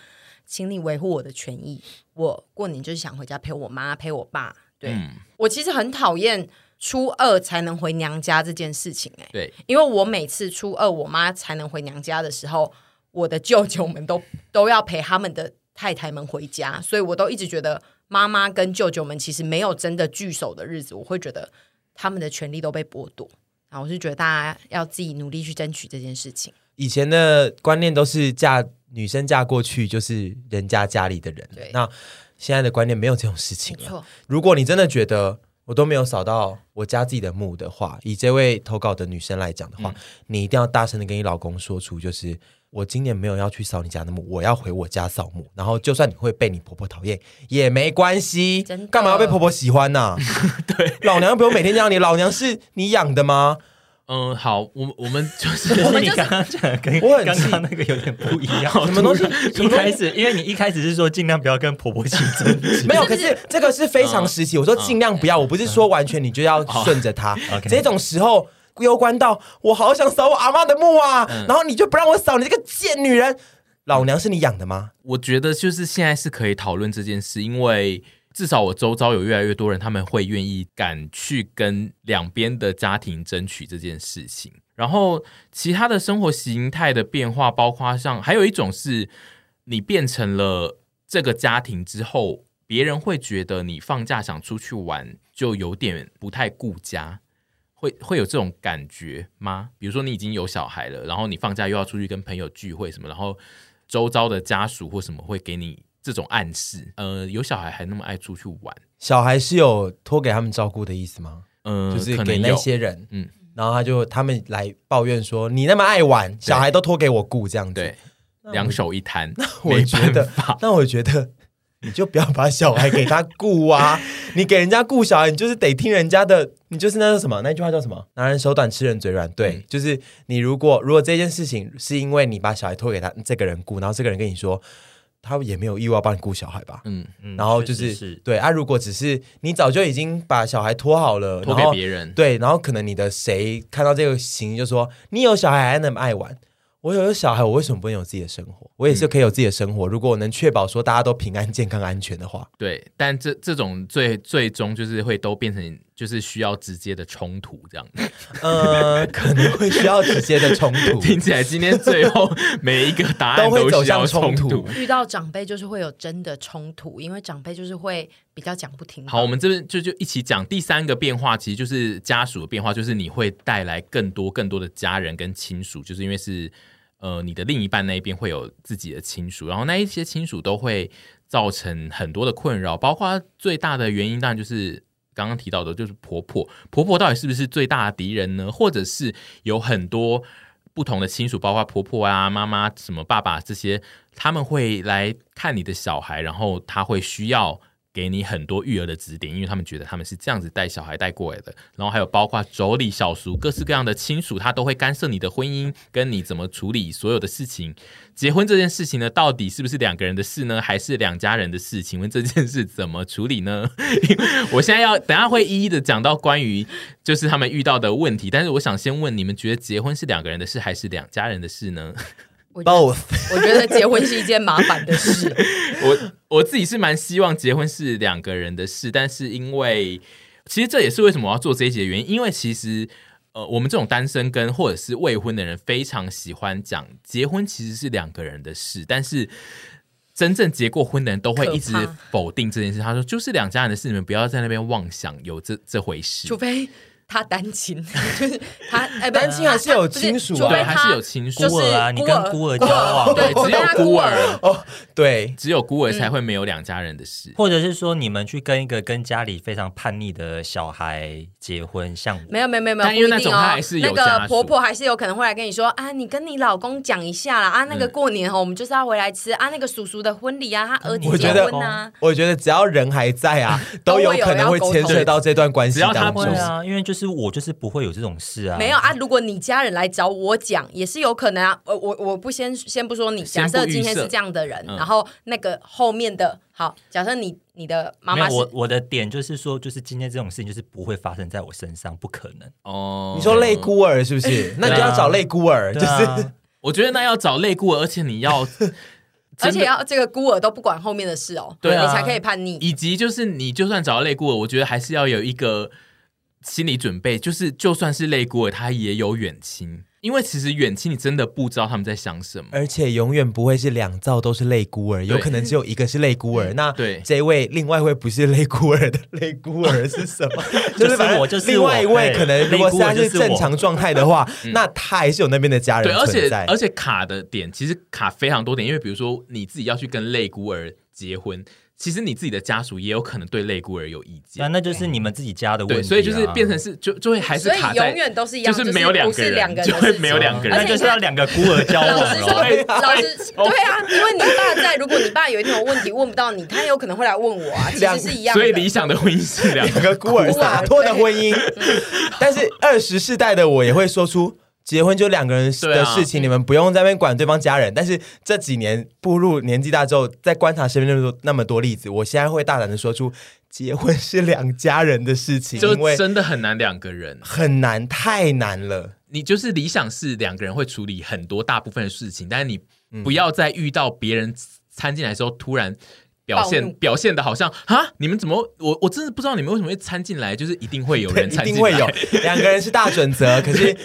请你维护我的权益。我过年就是想回家陪我妈陪我爸。对、嗯、我其实很讨厌初二才能回娘家这件事情、欸。哎，对，因为我每次初二我妈才能回娘家的时候，我的舅舅们都都要陪他们的太太们回家，所以我都一直觉得。妈妈跟舅舅们其实没有真的聚首的日子，我会觉得他们的权利都被剥夺。然后我是觉得大家要自己努力去争取这件事情。以前的观念都是嫁女生嫁过去就是人家家里的人，对那现在的观念没有这种事情了。错如果你真的觉得我都没有扫到我家自己的墓的话，以这位投稿的女生来讲的话，嗯、你一定要大声的跟你老公说出，就是。我今年没有要去扫你家的墓，我要回我家扫墓。然后，就算你会被你婆婆讨厌也没关系，干嘛要被婆婆喜欢呢、啊？对，老娘不用每天这样，你老娘是你养的吗？嗯，好，我我们就是就是你刚刚讲的跟我很刚刚那个有点不一样。什么东西？一开始，因为你一开始是说尽量不要跟婆婆起争执，没有，可是这个是非常时期。我说尽量不要，我不是说完全你就要顺着她。这种时候攸关到我好想扫我阿妈的墓啊，然后你就不让我扫，你这个贱女人！老娘是你养的吗？我觉得就是现在是可以讨论这件事，因为。至少我周遭有越来越多人，他们会愿意敢去跟两边的家庭争取这件事情。然后，其他的生活形态的变化，包括像还有一种是，你变成了这个家庭之后，别人会觉得你放假想出去玩，就有点不太顾家，会会有这种感觉吗？比如说，你已经有小孩了，然后你放假又要出去跟朋友聚会什么，然后周遭的家属或什么会给你。这种暗示，呃，有小孩还那么爱出去玩，小孩是有托给他们照顾的意思吗？嗯、呃，就是给那些人，嗯，然后他就他们来抱怨说，你那么爱玩，小孩都托给我顾，这样子，对，两手一摊。那我觉得，那我觉得你就不要把小孩给他顾啊，你给人家顾小孩，你就是得听人家的，你就是那叫什么，那句话叫什么？拿人手短，吃人嘴软。对，嗯、就是你如果如果这件事情是因为你把小孩托给他这个人顾，然后这个人跟你说。他也没有义务要帮你顾小孩吧？嗯嗯，然后就是，是对啊，如果只是你早就已经把小孩托好了，托给别人，对，然后可能你的谁看到这个情形就说，你有小孩还那么爱玩。我有个小孩，我为什么不能有自己的生活？我也是可以有自己的生活。嗯、如果我能确保说大家都平安、健康、安全的话，对。但这这种最最终就是会都变成就是需要直接的冲突这样。呃，可能会需要直接的冲突。听起来今天最后每一个答案都，都会走向冲突。遇到长辈就是会有真的冲突，因为长辈就是会比较讲不听。好，我们这边就就一起讲第三个变化，其实就是家属的变化，就是你会带来更多更多的家人跟亲属，就是因为是。呃，你的另一半那边会有自己的亲属，然后那一些亲属都会造成很多的困扰，包括最大的原因当然就是刚刚提到的，就是婆婆。婆婆到底是不是最大的敌人呢？或者是有很多不同的亲属，包括婆婆啊、妈妈、什么爸爸这些，他们会来看你的小孩，然后他会需要。给你很多育儿的指点，因为他们觉得他们是这样子带小孩带过来的。然后还有包括妯娌、小叔，各式各样的亲属，他都会干涉你的婚姻，跟你怎么处理所有的事情。结婚这件事情呢，到底是不是两个人的事呢，还是两家人的事？请问这件事怎么处理呢？我现在要等下会一一的讲到关于就是他们遇到的问题，但是我想先问你们，觉得结婚是两个人的事，还是两家人的事呢？Both，我觉得结婚是一件麻烦的事。我我自己是蛮希望结婚是两个人的事，但是因为其实这也是为什么我要做这一集的原因。因为其实呃，我们这种单身跟或者是未婚的人非常喜欢讲结婚其实是两个人的事，但是真正结过婚的人都会一直否定这件事。他说就是两家人的事，你们不要在那边妄想有这这回事，除非。他单亲，就是他哎，单亲还是有亲属，对，还是有亲属。孤儿啊，你跟孤儿交往，对，只有孤儿哦，对，只有孤儿才会没有两家人的事，或者是说你们去跟一个跟家里非常叛逆的小孩结婚，像没有没有没有没有，因为那种他还是有那个婆婆还是有可能会来跟你说啊，你跟你老公讲一下啦啊，那个过年哦，我们就是要回来吃啊，那个叔叔的婚礼啊，他儿子结婚啊，我觉得只要人还在啊，都有可能会牵涉到这段关系，只要他会啊，因为就是我就是不会。有这种事啊？没有啊！如果你家人来找我讲，也是有可能啊。我，我我不先先不说你，假设今天是这样的人，然后那个后面的好，假设你你的妈妈，我我的点就是说，就是今天这种事情就是不会发生在我身上，不可能哦。你说类孤儿是不是？那你就要找类孤儿，就是我觉得那要找类孤儿，而且你要，而且要这个孤儿都不管后面的事哦，对，你才可以叛逆。以及就是你就算找类孤儿，我觉得还是要有一个。心理准备就是，就算是类孤儿，他也有远亲，因为其实远亲你真的不知道他们在想什么，而且永远不会是两造都是类孤儿，有可能只有一个是类孤儿。那对这位另外一位不是类孤儿的类孤儿是什么？就是反正我就是另外一位，可能如果他是正常状态的话，那他还是有那边的家人存在。而且卡的点其实卡非常多点，因为比如说你自己要去跟类孤儿结婚。其实你自己的家属也有可能对类孤儿有意见，那那就是你们自己家的问题。所以就是变成是就就会还是卡在，永远都是一样，就是没有两个人，就会没有两个人，那就是要两个孤儿交往了。老师说，老师对啊，因为你爸在，如果你爸有一天有问题问不到你，他有可能会来问我啊，其实是一样。所以理想的婚姻是两个孤儿洒脱的婚姻，但是二十世代的我也会说出。结婚就两个人的事情，啊、你们不用在那边管对方家人。但是这几年步入年纪大之后，在观察身边那么多那么多例子，我现在会大胆的说出，结婚是两家人的事情，就真的很难两个人，很难，太难了。你就是理想是两个人会处理很多大部分的事情，但是你不要再遇到别人掺进来的时候突然。表现表现的好像啊，你们怎么我我真的不知道你们为什么会掺进来，就是一定会有人参进来，一定会有两个人是大准则，可是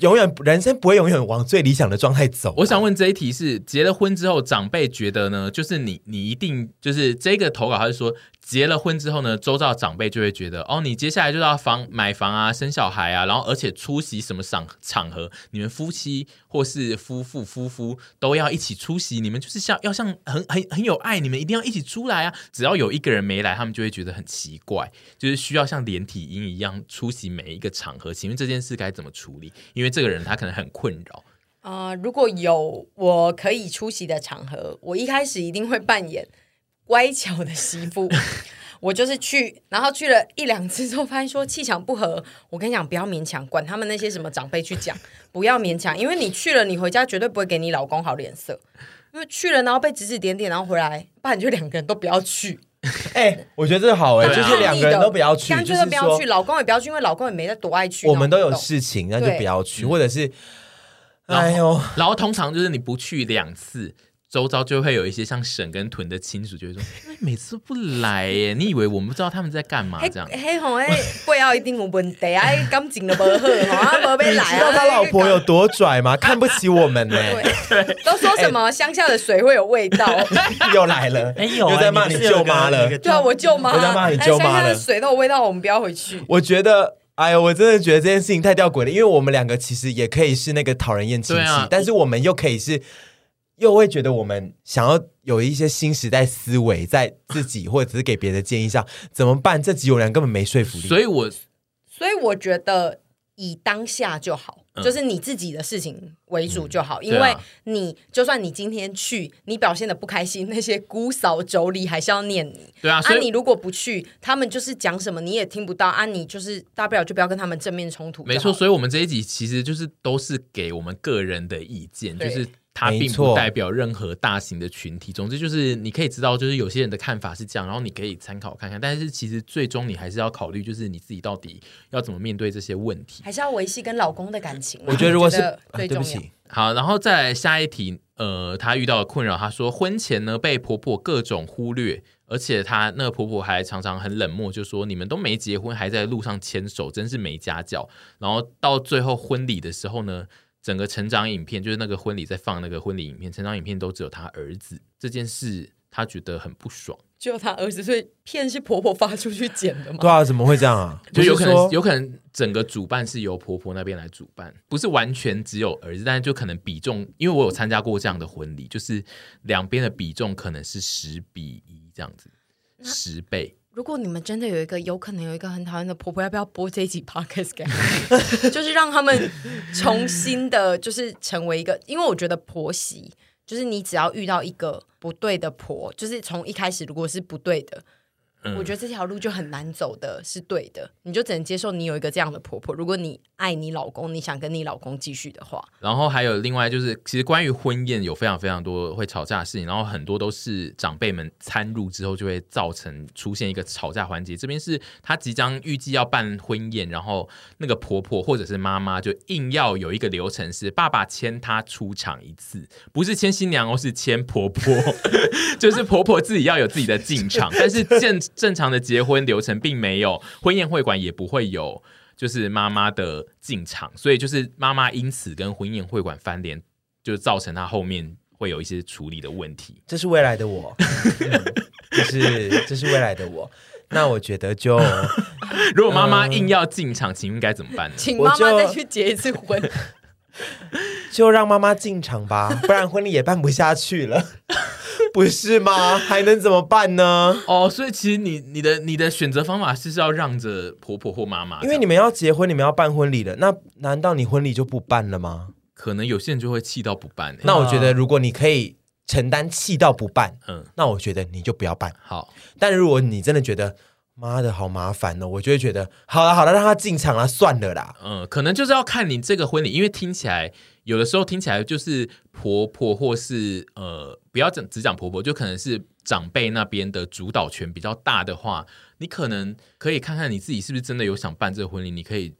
永远人生不会永远往最理想的状态走啊。我想问这一题是结了婚之后，长辈觉得呢？就是你你一定就是这个投稿，他是说。结了婚之后呢，周遭长辈就会觉得，哦，你接下来就要房买房啊，生小孩啊，然后而且出席什么场场合，你们夫妻或是夫妇夫妇都要一起出席，你们就是像要像很 很很有爱，你们一定要一起出来啊。只要有一个人没来，他们就会觉得很奇怪，就是需要像连体婴一样出席每一个场合。请问这件事该怎么处理？因为这个人他可能很困扰。啊、如果有我可以出席的场合，我一开始一定会扮演。乖巧的媳妇，我就是去，然后去了一两次之后，发现说气场不合。我跟你讲，不要勉强，管他们那些什么长辈去讲，不要勉强，因为你去了，你回家绝对不会给你老公好脸色。因为去了，然后被指指点点，然后回来，不然就两个人都不要去。哎、欸，我觉得这好哎、欸，就是两个人都不要去，干脆都不要去，老公也不要去，因为老公也没在多爱去。我们都有事情，那就不要去，或者是，哎呦，然后通常就是你不去两次。周遭就会有一些像沈跟屯的亲属，就会说：“ 每次不来耶，你以为我们不知道他们在干嘛？”这样。嘿吼，哎，不要一定有问题啊，感情都不好，哈，没被来。你知道他老婆有多拽吗？看不起我们呢。对，都说什么乡下的水会有味道？又来了，哎呦，又在骂你舅妈了。对啊，我舅妈，我在骂你舅妈了。水都有味道，我们不要回去。我觉得，哎呦，我真的觉得这件事情太吊诡了，因为我们两个其实也可以是那个讨人厌亲戚，但是我们又可以是。又会觉得我们想要有一些新时代思维，在自己或者只是给别人的建议上怎么办？这几种人根本没说服力。所以我，所以我觉得以当下就好，嗯、就是你自己的事情为主就好。嗯、因为你就算你今天去，你表现的不开心，那些姑嫂妯娌还是要念你。对啊，啊，你如果不去，他们就是讲什么你也听不到啊。你就是大不了就不要跟他们正面冲突。没错，所以我们这一集其实就是都是给我们个人的意见，就是。它并不代表任何大型的群体。总之就是你可以知道，就是有些人的看法是这样，然后你可以参考看看。但是其实最终你还是要考虑，就是你自己到底要怎么面对这些问题，还是要维系跟老公的感情。我觉得如果是对不起。好，然后再来下一题。呃，她遇到的困扰，她说婚前呢被婆婆各种忽略，而且她那个婆婆还常常很冷漠，就说你们都没结婚，还在路上牵手，真是没家教。然后到最后婚礼的时候呢，整个成长影片就是那个婚礼在放那个婚礼影片，成长影片都只有他儿子这件事，他觉得很不爽。只有他儿子，所以片是婆婆发出去剪的吗？对啊，怎么会这样啊？就有可能，有可能整个主办是由婆婆那边来主办，不是完全只有儿子，但是就可能比重，因为我有参加过这样的婚礼，就是两边的比重可能是十比一这样子，十倍。如果你们真的有一个有可能有一个很讨厌的婆婆，要不要播这一集 podcast 给？就是让他们重新的，就是成为一个，因为我觉得婆媳，就是你只要遇到一个不对的婆，就是从一开始如果是不对的。嗯、我觉得这条路就很难走的，是对的，你就只能接受你有一个这样的婆婆。如果你爱你老公，你想跟你老公继续的话，然后还有另外就是，其实关于婚宴有非常非常多会吵架的事情，然后很多都是长辈们参入之后就会造成出现一个吵架环节。这边是他即将预计要办婚宴，然后那个婆婆或者是妈妈就硬要有一个流程是爸爸牵她出场一次，不是牵新娘哦，是牵婆婆，就是婆婆自己要有自己的进场，但是见。正常的结婚流程并没有，婚宴会馆也不会有，就是妈妈的进场，所以就是妈妈因此跟婚宴会馆翻脸，就造成她后面会有一些处理的问题。这是未来的我，嗯、这是这是未来的我。那我觉得就，如果妈妈硬要进场，请应该怎么办呢？请妈妈再去结一次婚，就让妈妈进场吧，不然婚礼也办不下去了。不是吗？还能怎么办呢？哦，所以其实你你的你的选择方法是是要让着婆婆或妈妈，因为你们要结婚，你们要办婚礼了，那难道你婚礼就不办了吗？可能有些人就会气到不办。那我觉得，如果你可以承担气到不办，嗯，那我觉得你就不要办。好，但如果你真的觉得妈的好麻烦哦，我就会觉得好了好了，让他进场了算了啦。嗯，可能就是要看你这个婚礼，因为听起来。有的时候听起来就是婆婆或是呃，不要讲只讲婆婆，就可能是长辈那边的主导权比较大的话，你可能可以看看你自己是不是真的有想办这个婚礼。你可以，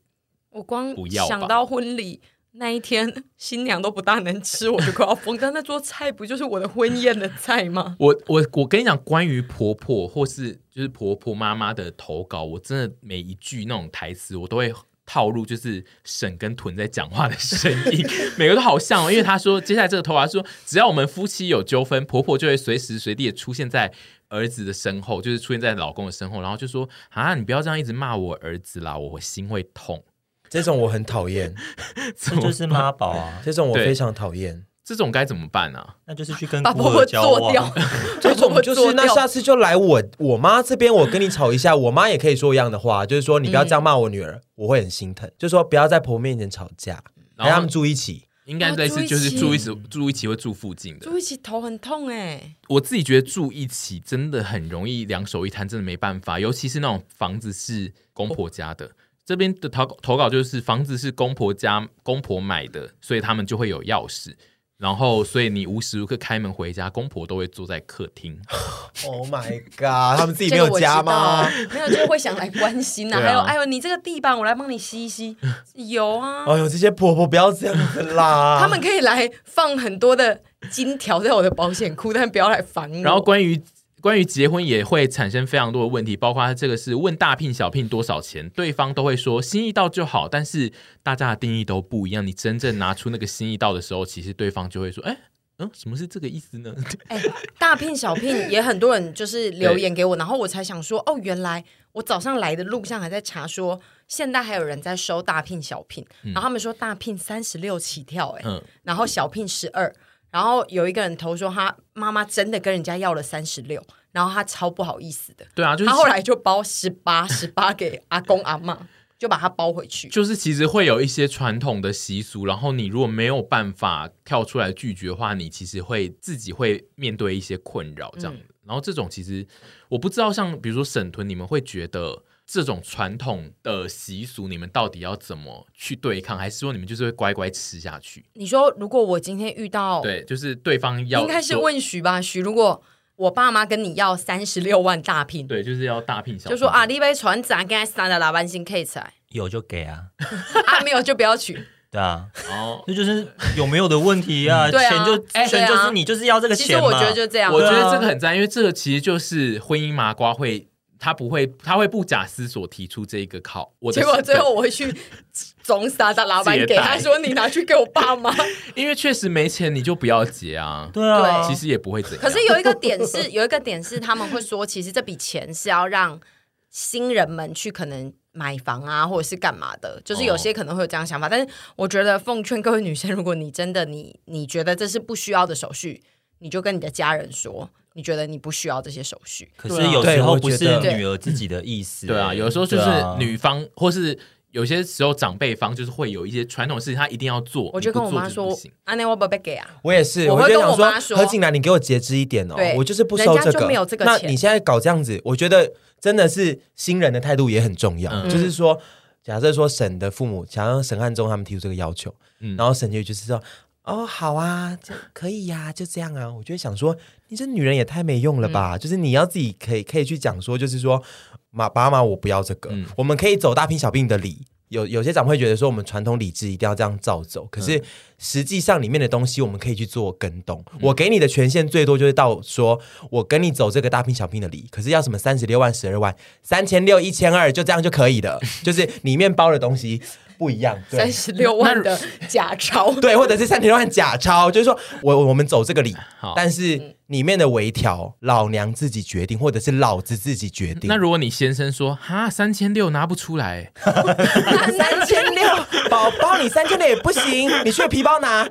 我光想到婚礼那一天，新娘都不大能吃，我就快要疯。但那桌菜不就是我的婚宴的菜吗？我我我跟你讲，关于婆婆或是就是婆婆妈妈的投稿，我真的每一句那种台词，我都会。套路就是沈跟屯在讲话的声音，每个都好像哦。因为他说，接下来这个头发，说只要我们夫妻有纠纷，婆婆就会随时随地出现在儿子的身后，就是出现在老公的身后，然后就说啊，你不要这样一直骂我儿子啦，我心会痛。这种我很讨厌，这就是妈宝啊，这种我非常讨厌。这种该怎么办呢、啊？那就是去跟婆婆交往。这种 就是那下次就来我我妈这边，我跟你吵一下，我妈也可以说一样的话，就是说你不要这样骂我女儿，嗯、我会很心疼。就是说不要在婆婆面前吵架，然让他们住一起，应该类似就是住一起，住一起会住附近的，住一起头很痛哎、欸。我自己觉得住一起真的很容易两手一摊，真的没办法，尤其是那种房子是公婆家的，这边的投投稿就是房子是公婆家公婆买的，所以他们就会有钥匙。然后，所以你无时无刻开门回家，公婆都会坐在客厅。Oh my god！他们自己没有家吗？没有，就会想来关心呐、啊。啊、还有，哎呦，你这个地板我来帮你吸一吸。有啊。哎呦，这些婆婆不要这样子啦。他们可以来放很多的金条在我的保险库，但不要来烦我。然后关于。关于结婚也会产生非常多的问题，包括这个是问大聘小聘多少钱，对方都会说心意到就好，但是大家的定义都不一样。你真正拿出那个心意到的时候，其实对方就会说：“哎，嗯，什么是这个意思呢？”哎，大聘小聘也很多人就是留言给我，然后我才想说：“哦，原来我早上来的路上还在查说，现在还有人在收大聘小聘，然后他们说大聘三十六起跳，哎，嗯，然后小聘十二。”然后有一个人投说，他妈妈真的跟人家要了三十六，然后他超不好意思的。对啊，就是、他后来就包十八，十八给阿公阿妈，就把他包回去。就是其实会有一些传统的习俗，然后你如果没有办法跳出来拒绝的话，你其实会自己会面对一些困扰这样。嗯、然后这种其实我不知道，像比如说沈屯，你们会觉得？这种传统的习俗，你们到底要怎么去对抗？还是说你们就是会乖乖吃下去？你说，如果我今天遇到，对，就是对方要，应该是问许吧？许，如果我爸妈跟你要三十六万大聘，对，就是要大聘小聘，就说啊，你被船长跟三的老板姓 K 起来，有就给啊，啊没有就不要娶，对啊，哦，那就是有没有的问题啊？对啊，钱就钱就是你就是要这个钱，其实我觉得就这样，我觉得这个很赞，因为这个其实就是婚姻麻瓜会。他不会，他会不假思索提出这个考。我结果最后我会去 总撒的老板给他说：“你拿去给我爸妈。”因为确实没钱，你就不要结啊。对啊，其实也不会怎样。可是有一个点是，有一个点是他们会说，其实这笔钱是要让新人们去可能买房啊，或者是干嘛的。就是有些可能会有这样想法，哦、但是我觉得奉劝各位女生，如果你真的你你觉得这是不需要的手续，你就跟你的家人说。你觉得你不需要这些手续，可是有时候不是女儿自己的意思。对啊，有时候就是女方，或是有些时候长辈方，就是会有一些传统事情，他一定要做。我就跟我妈说：“阿内我不给啊。”我也是，我会跟我妈说：“何景兰，你给我节制一点哦，我就是不收这个。那你现在搞这样子，我觉得真的是新人的态度也很重要。就是说，假设说沈的父母想让沈汉中他们提出这个要求，然后沈就就是说。哦，好啊，这可以呀、啊，就这样啊。我就会想说，你这女人也太没用了吧？嗯、就是你要自己可以可以去讲说，就是说，妈爸妈，我不要这个，嗯、我们可以走大病小病的礼。有有些长辈会觉得说，我们传统礼制一定要这样照走。可是实际上里面的东西，我们可以去做跟动。嗯、我给你的权限最多就是到说，我跟你走这个大聘小聘的礼。可是要什么三十六万、十二万、三千六、一千二，就这样就可以的。就是里面包的东西。不一样，三十六万的假钞，对，或者是三十六万假钞，就是说我我们走这个礼，但是里面的微调，老娘自己决定，或者是老子自己决定。那如果你先生说哈三千六拿不出来，三千六，宝宝你三千六也不行，你去皮包拿，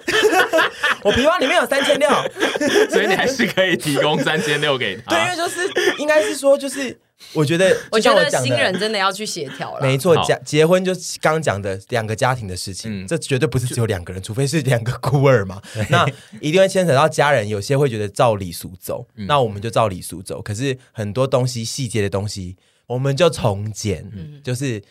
我皮包里面有三千六，所以你还是可以提供三千六给他。对，因为就是应该是说就是。我觉得，我觉得新人真的要去协调了。没错，结结婚就是刚刚讲的两个家庭的事情，嗯、这绝对不是只有两个人，除非是两个孤儿嘛。那一定会牵扯到家人，有些会觉得照礼俗走，嗯、那我们就照礼俗走。可是很多东西细节的东西，我们就从简，嗯、就是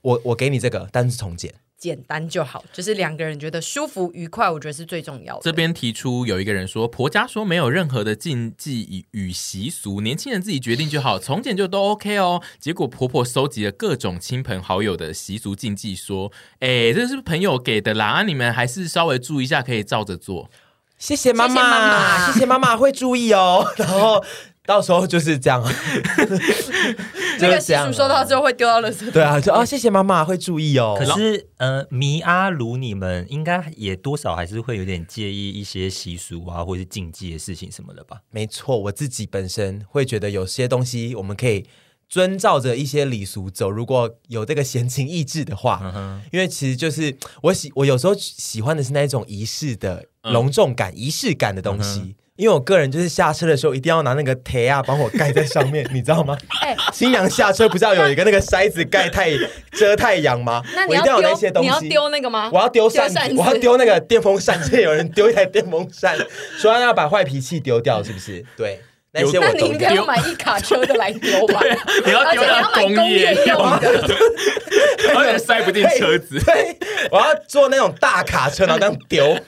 我我给你这个，但是从简。简单就好，就是两个人觉得舒服愉快，我觉得是最重要的。这边提出有一个人说，婆家说没有任何的禁忌与习俗，年轻人自己决定就好，从简就都 OK 哦。结果婆婆收集了各种亲朋好友的习俗禁忌，说：“哎，这是朋友给的啦，你们还是稍微注意一下，可以照着做。”谢谢妈妈，谢谢妈妈，谢谢妈妈会注意哦。然后。到时候就是这样，这个习俗收到之后会丢到垃圾桶。对啊，就啊，谢谢妈妈会注意哦。可是呃，米阿鲁你们应该也多少还是会有点介意一些习俗啊，或者是禁忌的事情什么的吧？没错，我自己本身会觉得有些东西我们可以遵照着一些礼俗走，如果有这个闲情逸致的话，嗯、因为其实就是我喜我有时候喜欢的是那一种仪式的隆重感、仪、嗯、式感的东西。嗯因为我个人就是下车的时候一定要拿那个铁啊帮我盖在上面，你知道吗？哎，新娘下车不是要有一个那个筛子盖太遮太阳吗？那你要丢那些东西，你要丢那个吗？我要丢扇子，我要丢那个电风扇，现在有人丢一台电风扇，说要把坏脾气丢掉，是不是？对，那些我应该要买一卡车的来丢吧？你要丢到工业用的，而且塞不进车子。对，我要坐那种大卡车，然后这样丢。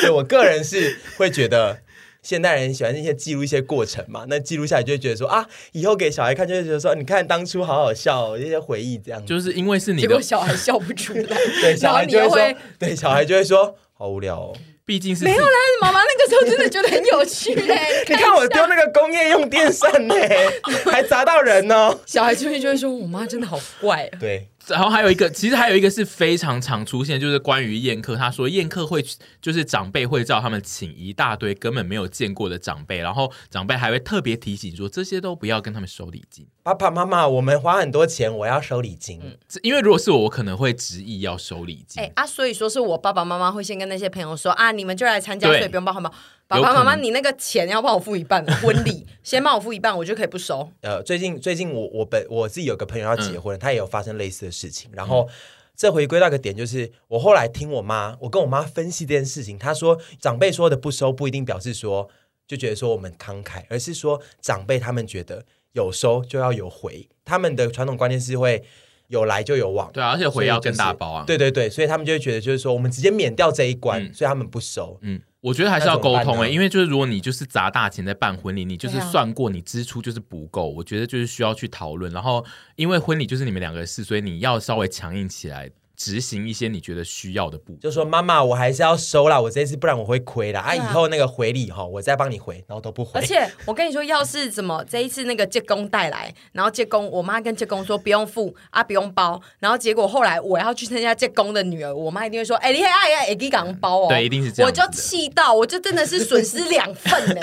对，我个人是会觉得。现代人喜欢那些记录一些过程嘛，那记录下来就会觉得说啊，以后给小孩看就会觉得说，你看当初好好笑哦，这些回忆这样。就是因为是你的，结果小孩笑不出来，对，小孩就会说，对，小孩就会说好无聊哦。毕竟是没有啦，妈妈那个时候真的觉得很有趣嘞。你看我丢那个工业用电扇呢，还砸到人呢。小孩出去就会说，我妈真的好怪啊。对。然后还有一个，其实还有一个是非常常出现，就是关于宴客。他说宴客会就是长辈会叫他们请一大堆根本没有见过的长辈，然后长辈还会特别提醒说，这些都不要跟他们收礼金。爸爸妈妈，我们花很多钱，我要收礼金。嗯，因为如果是我，我可能会执意要收礼金。哎啊，所以说是我爸爸妈妈会先跟那些朋友说啊，你们就来参加，所以不用包红包。爸爸妈妈，你那个钱要帮我付一半，婚礼先帮我付一半，我就可以不收。呃，最近最近我我本我自己有个朋友要结婚，嗯、他也有发生类似的事情。然后、嗯、这回归到一个点，就是我后来听我妈，我跟我妈分析这件事情，她说长辈说的不收不一定表示说就觉得说我们慷慨，而是说长辈他们觉得有收就要有回，他们的传统观念是会有来就有往，对啊，而且回要更大包啊，对对对，所以他们就会觉得就是说我们直接免掉这一关，嗯、所以他们不收，嗯。我觉得还是要沟通诶、欸，因为就是如果你就是砸大钱在办婚礼，你就是算过你支出就是不够，我觉得就是需要去讨论。然后因为婚礼就是你们两个的事，所以你要稍微强硬起来。执行一些你觉得需要的步，就说妈妈，我还是要收啦，我这次不然我会亏啦。啊，啊以后那个回礼哈，我再帮你回，然后都不回。而且我跟你说，要是怎么这一次那个借工带来，然后借工，我妈跟借工说不用付啊，不用包，然后结果后来我要去参加借工的女儿，我妈一定会说，哎、欸，你还爱要给港包哦，对，一定是这样。我就气到，我就真的是损失两份呢。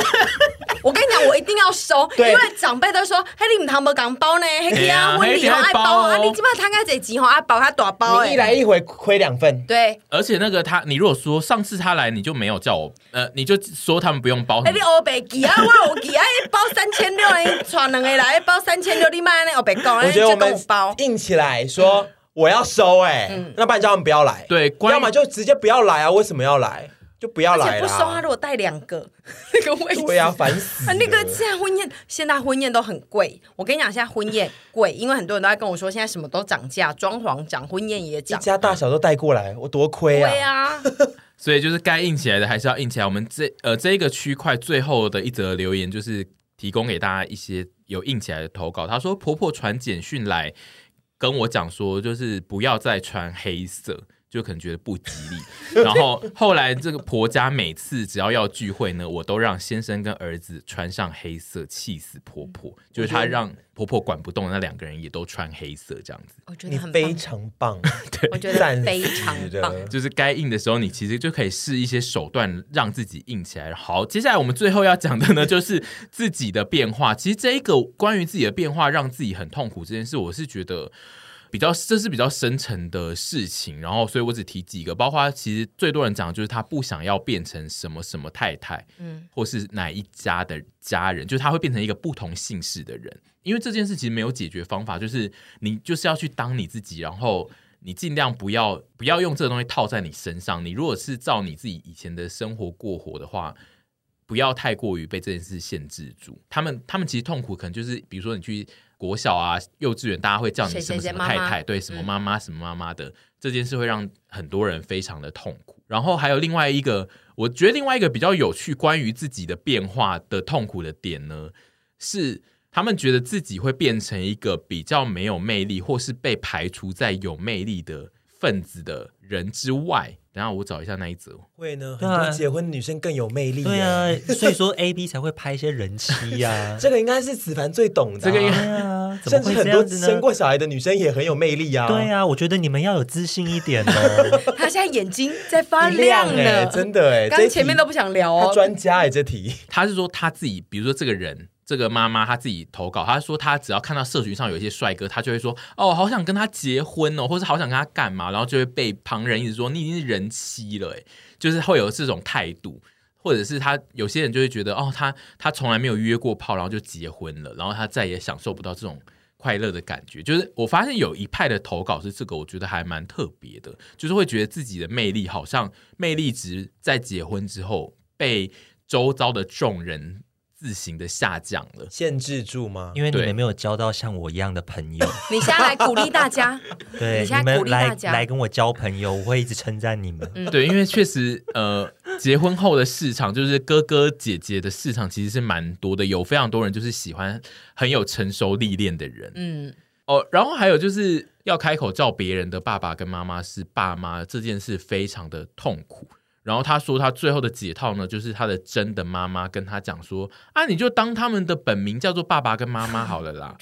我跟你讲，我一定要收，因为长辈都说，嘿，你唔通无港包呢，嘿呀，婚礼好爱包啊，你基本上摊开这几吼啊包他大包，你一来一回亏两份。对，而且那个他，你如果说上次他来，你就没有叫我，呃，你就说他们不用包。哎，你欧北记啊，我有记啊，包三千六，你传两个来包三千六，你妈那欧北讲，我觉得我们包硬起来说我要收，哎，那不然叫他们不要来，对，要么就直接不要来啊，为什么要来？就不要来了，而且不收他。如果带两个 那个位置，对啊，烦死。那个现在婚宴，现在婚宴都很贵。我跟你讲，现在婚宴贵，因为很多人都在跟我说，现在什么都涨价，装潢涨，婚宴也涨，一家大小都带过来，我多亏啊！对啊，所以就是该硬起来的还是要硬起来。我们这呃这一个区块最后的一则留言，就是提供给大家一些有硬起来的投稿。他说，婆婆传简讯来跟我讲说，就是不要再穿黑色。就可能觉得不吉利。然后后来这个婆家每次只要要聚会呢，我都让先生跟儿子穿上黑色，气死婆婆。就是他让婆婆管不动，那两个人也都穿黑色，这样子。我觉得你非常棒，对，我觉得非常棒。就是该硬的时候，你其实就可以试一些手段，让自己硬起来。好，接下来我们最后要讲的呢，就是自己的变化。其实这一个关于自己的变化，让自己很痛苦这件事，我是觉得。比较，这是比较深层的事情，然后，所以我只提几个，包括其实最多人讲的就是他不想要变成什么什么太太，嗯，或是哪一家的家人，就是他会变成一个不同姓氏的人，因为这件事其实没有解决方法，就是你就是要去当你自己，然后你尽量不要不要用这个东西套在你身上，你如果是照你自己以前的生活过活的话，不要太过于被这件事限制住。他们他们其实痛苦，可能就是比如说你去。国小啊，幼稚园，大家会叫你什么什么太太，对，什么妈妈，什么妈妈的、嗯、这件事会让很多人非常的痛苦。然后还有另外一个，我觉得另外一个比较有趣，关于自己的变化的痛苦的点呢，是他们觉得自己会变成一个比较没有魅力，或是被排除在有魅力的分子的人之外。等下我找一下那一则。会呢，很多结婚的女生更有魅力。对啊，所以说 A B 才会拍一些人妻呀、啊。这个应该是子凡最懂的、啊。这个应该啊，甚至很多生过小孩的女生也很有魅力啊。对啊，我觉得你们要有自信一点哦。他现在眼睛在发亮呢，哎，真的哎，刚前面都不想聊哦。专家哎，这题他是说他自己，比如说这个人。这个妈妈她自己投稿，她说她只要看到社群上有一些帅哥，她就会说哦，好想跟他结婚哦，或是好想跟他干嘛，然后就会被旁人一直说你已经是人妻了，哎，就是会有这种态度，或者是他有些人就会觉得哦，他他从来没有约过炮，然后就结婚了，然后他再也享受不到这种快乐的感觉。就是我发现有一派的投稿是这个，我觉得还蛮特别的，就是会觉得自己的魅力好像魅力值在结婚之后被周遭的众人。自行的下降了，限制住吗？因为你们没有交到像我一样的朋友。你现在来鼓励大家，对，你们来来跟我交朋友，我会一直称赞你们。嗯、对，因为确实，呃，结婚后的市场就是哥哥姐姐的市场，其实是蛮多的，有非常多人就是喜欢很有成熟历练的人。嗯，哦，然后还有就是要开口叫别人的爸爸跟妈妈是爸妈这件事，非常的痛苦。然后他说，他最后的解套呢，就是他的真的妈妈跟他讲说：“啊，你就当他们的本名叫做爸爸跟妈妈好了啦。”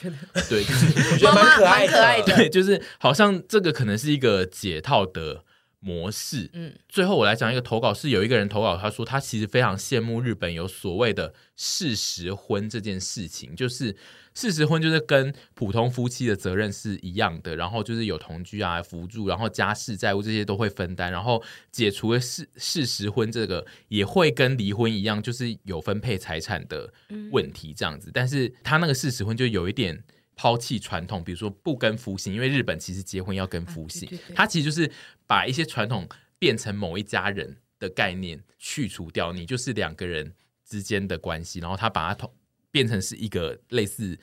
对，就是 我觉得蛮可爱的，可爱的。对，就是好像这个可能是一个解套的模式。嗯，最后我来讲一个投稿，是有一个人投稿，他说他其实非常羡慕日本有所谓的事实婚这件事情，就是。事实婚就是跟普通夫妻的责任是一样的，然后就是有同居啊、扶助，然后家事债务这些都会分担，然后解除了事事实婚这个也会跟离婚一样，就是有分配财产的问题这样子。但是他那个事实婚就有一点抛弃传统，比如说不跟夫姓，因为日本其实结婚要跟夫姓，他其实就是把一些传统变成某一家人的概念去除掉，你就是两个人之间的关系，然后他把它同。变成是一个类似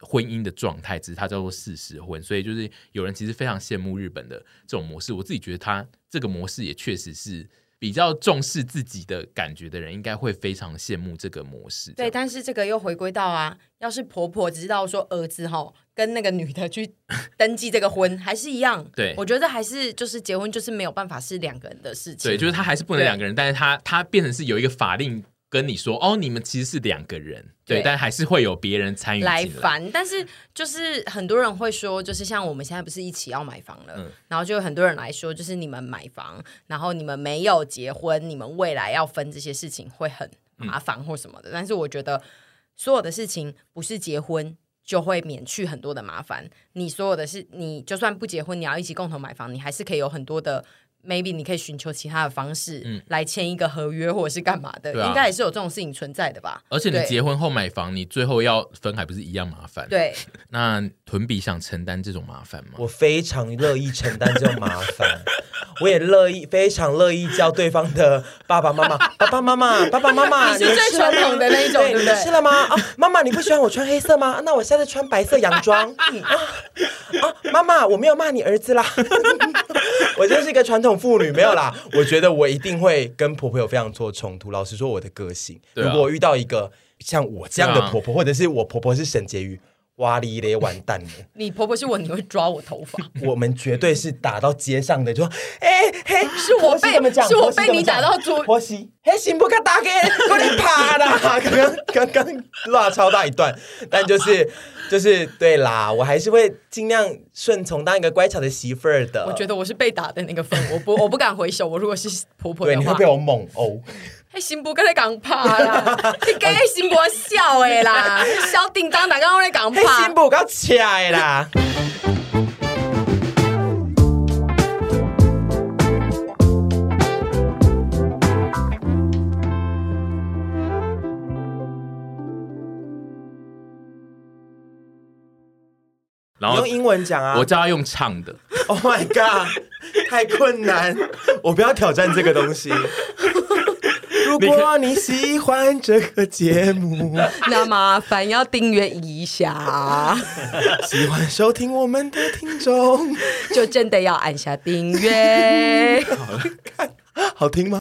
婚姻的状态，只是它叫做事实婚，所以就是有人其实非常羡慕日本的这种模式。我自己觉得，他这个模式也确实是比较重视自己的感觉的人，应该会非常羡慕这个模式。对，但是这个又回归到啊，要是婆婆知道说儿子哈跟那个女的去登记这个婚，还是一样。对，我觉得还是就是结婚就是没有办法是两个人的事情。对，就是他还是不能两个人，但是他他变成是有一个法令。跟你说哦，你们其实是两个人，对，对，但还是会有别人参与来烦。但是就是很多人会说，就是像我们现在不是一起要买房了，嗯，然后就有很多人来说，就是你们买房，然后你们没有结婚，你们未来要分这些事情会很麻烦或什么的。嗯，但是我觉得所有的事情不是结婚就会免去很多的麻烦。你所有的事，你就算不结婚，你要一起共同买房，你还是可以有很多的。Maybe 你可以寻求其他的方式，嗯，来签一个合约或者是干嘛的，嗯、应该也是有这种事情存在的吧？而且你结婚后买房，你最后要分还不是一样麻烦？对。那屯比想承担这种麻烦吗？我非常乐意承担这种麻烦，我也乐意，非常乐意叫对方的爸爸妈妈、爸爸妈妈、爸爸妈妈。你是最传统的那一种，对不对？吃了吗？啊，妈妈，你不喜欢我穿黑色吗？那我下次穿白色洋装。啊啊，妈妈，我没有骂你儿子啦。我就是一个传统妇女，没有啦。我觉得我一定会跟婆婆有非常多冲突。老实说，我的个性，如果遇到一个像我这样的婆婆，或者是我婆婆是沈婕妤，哇哩嘞，完蛋了！你婆婆是我，你会抓我头发？我们绝对是打到街上的，就说哎嘿，是我被是我被你打到桌，婆媳，嘿，行不？敢打给过来趴啦！刚刚刚刚落超大一段，但就是就是对啦，我还是会尽量顺从，当一个乖巧的媳妇儿的。我觉得我是被打的那个份，我不我不敢回首。我如果是婆婆的话，对，你会被我猛殴。迄新妇跟你讲怕啦，你跟迄新妇笑诶啦，小叮当大刚我咧讲怕？新妇够恰诶啦。然后用英文讲啊，我叫他用唱的。Oh my god，太困难，我不要挑战这个东西。如果你喜欢这个节目，那麻烦要订阅一下。喜欢收听我们的听众，就真的要按下订阅。好了，看好听吗？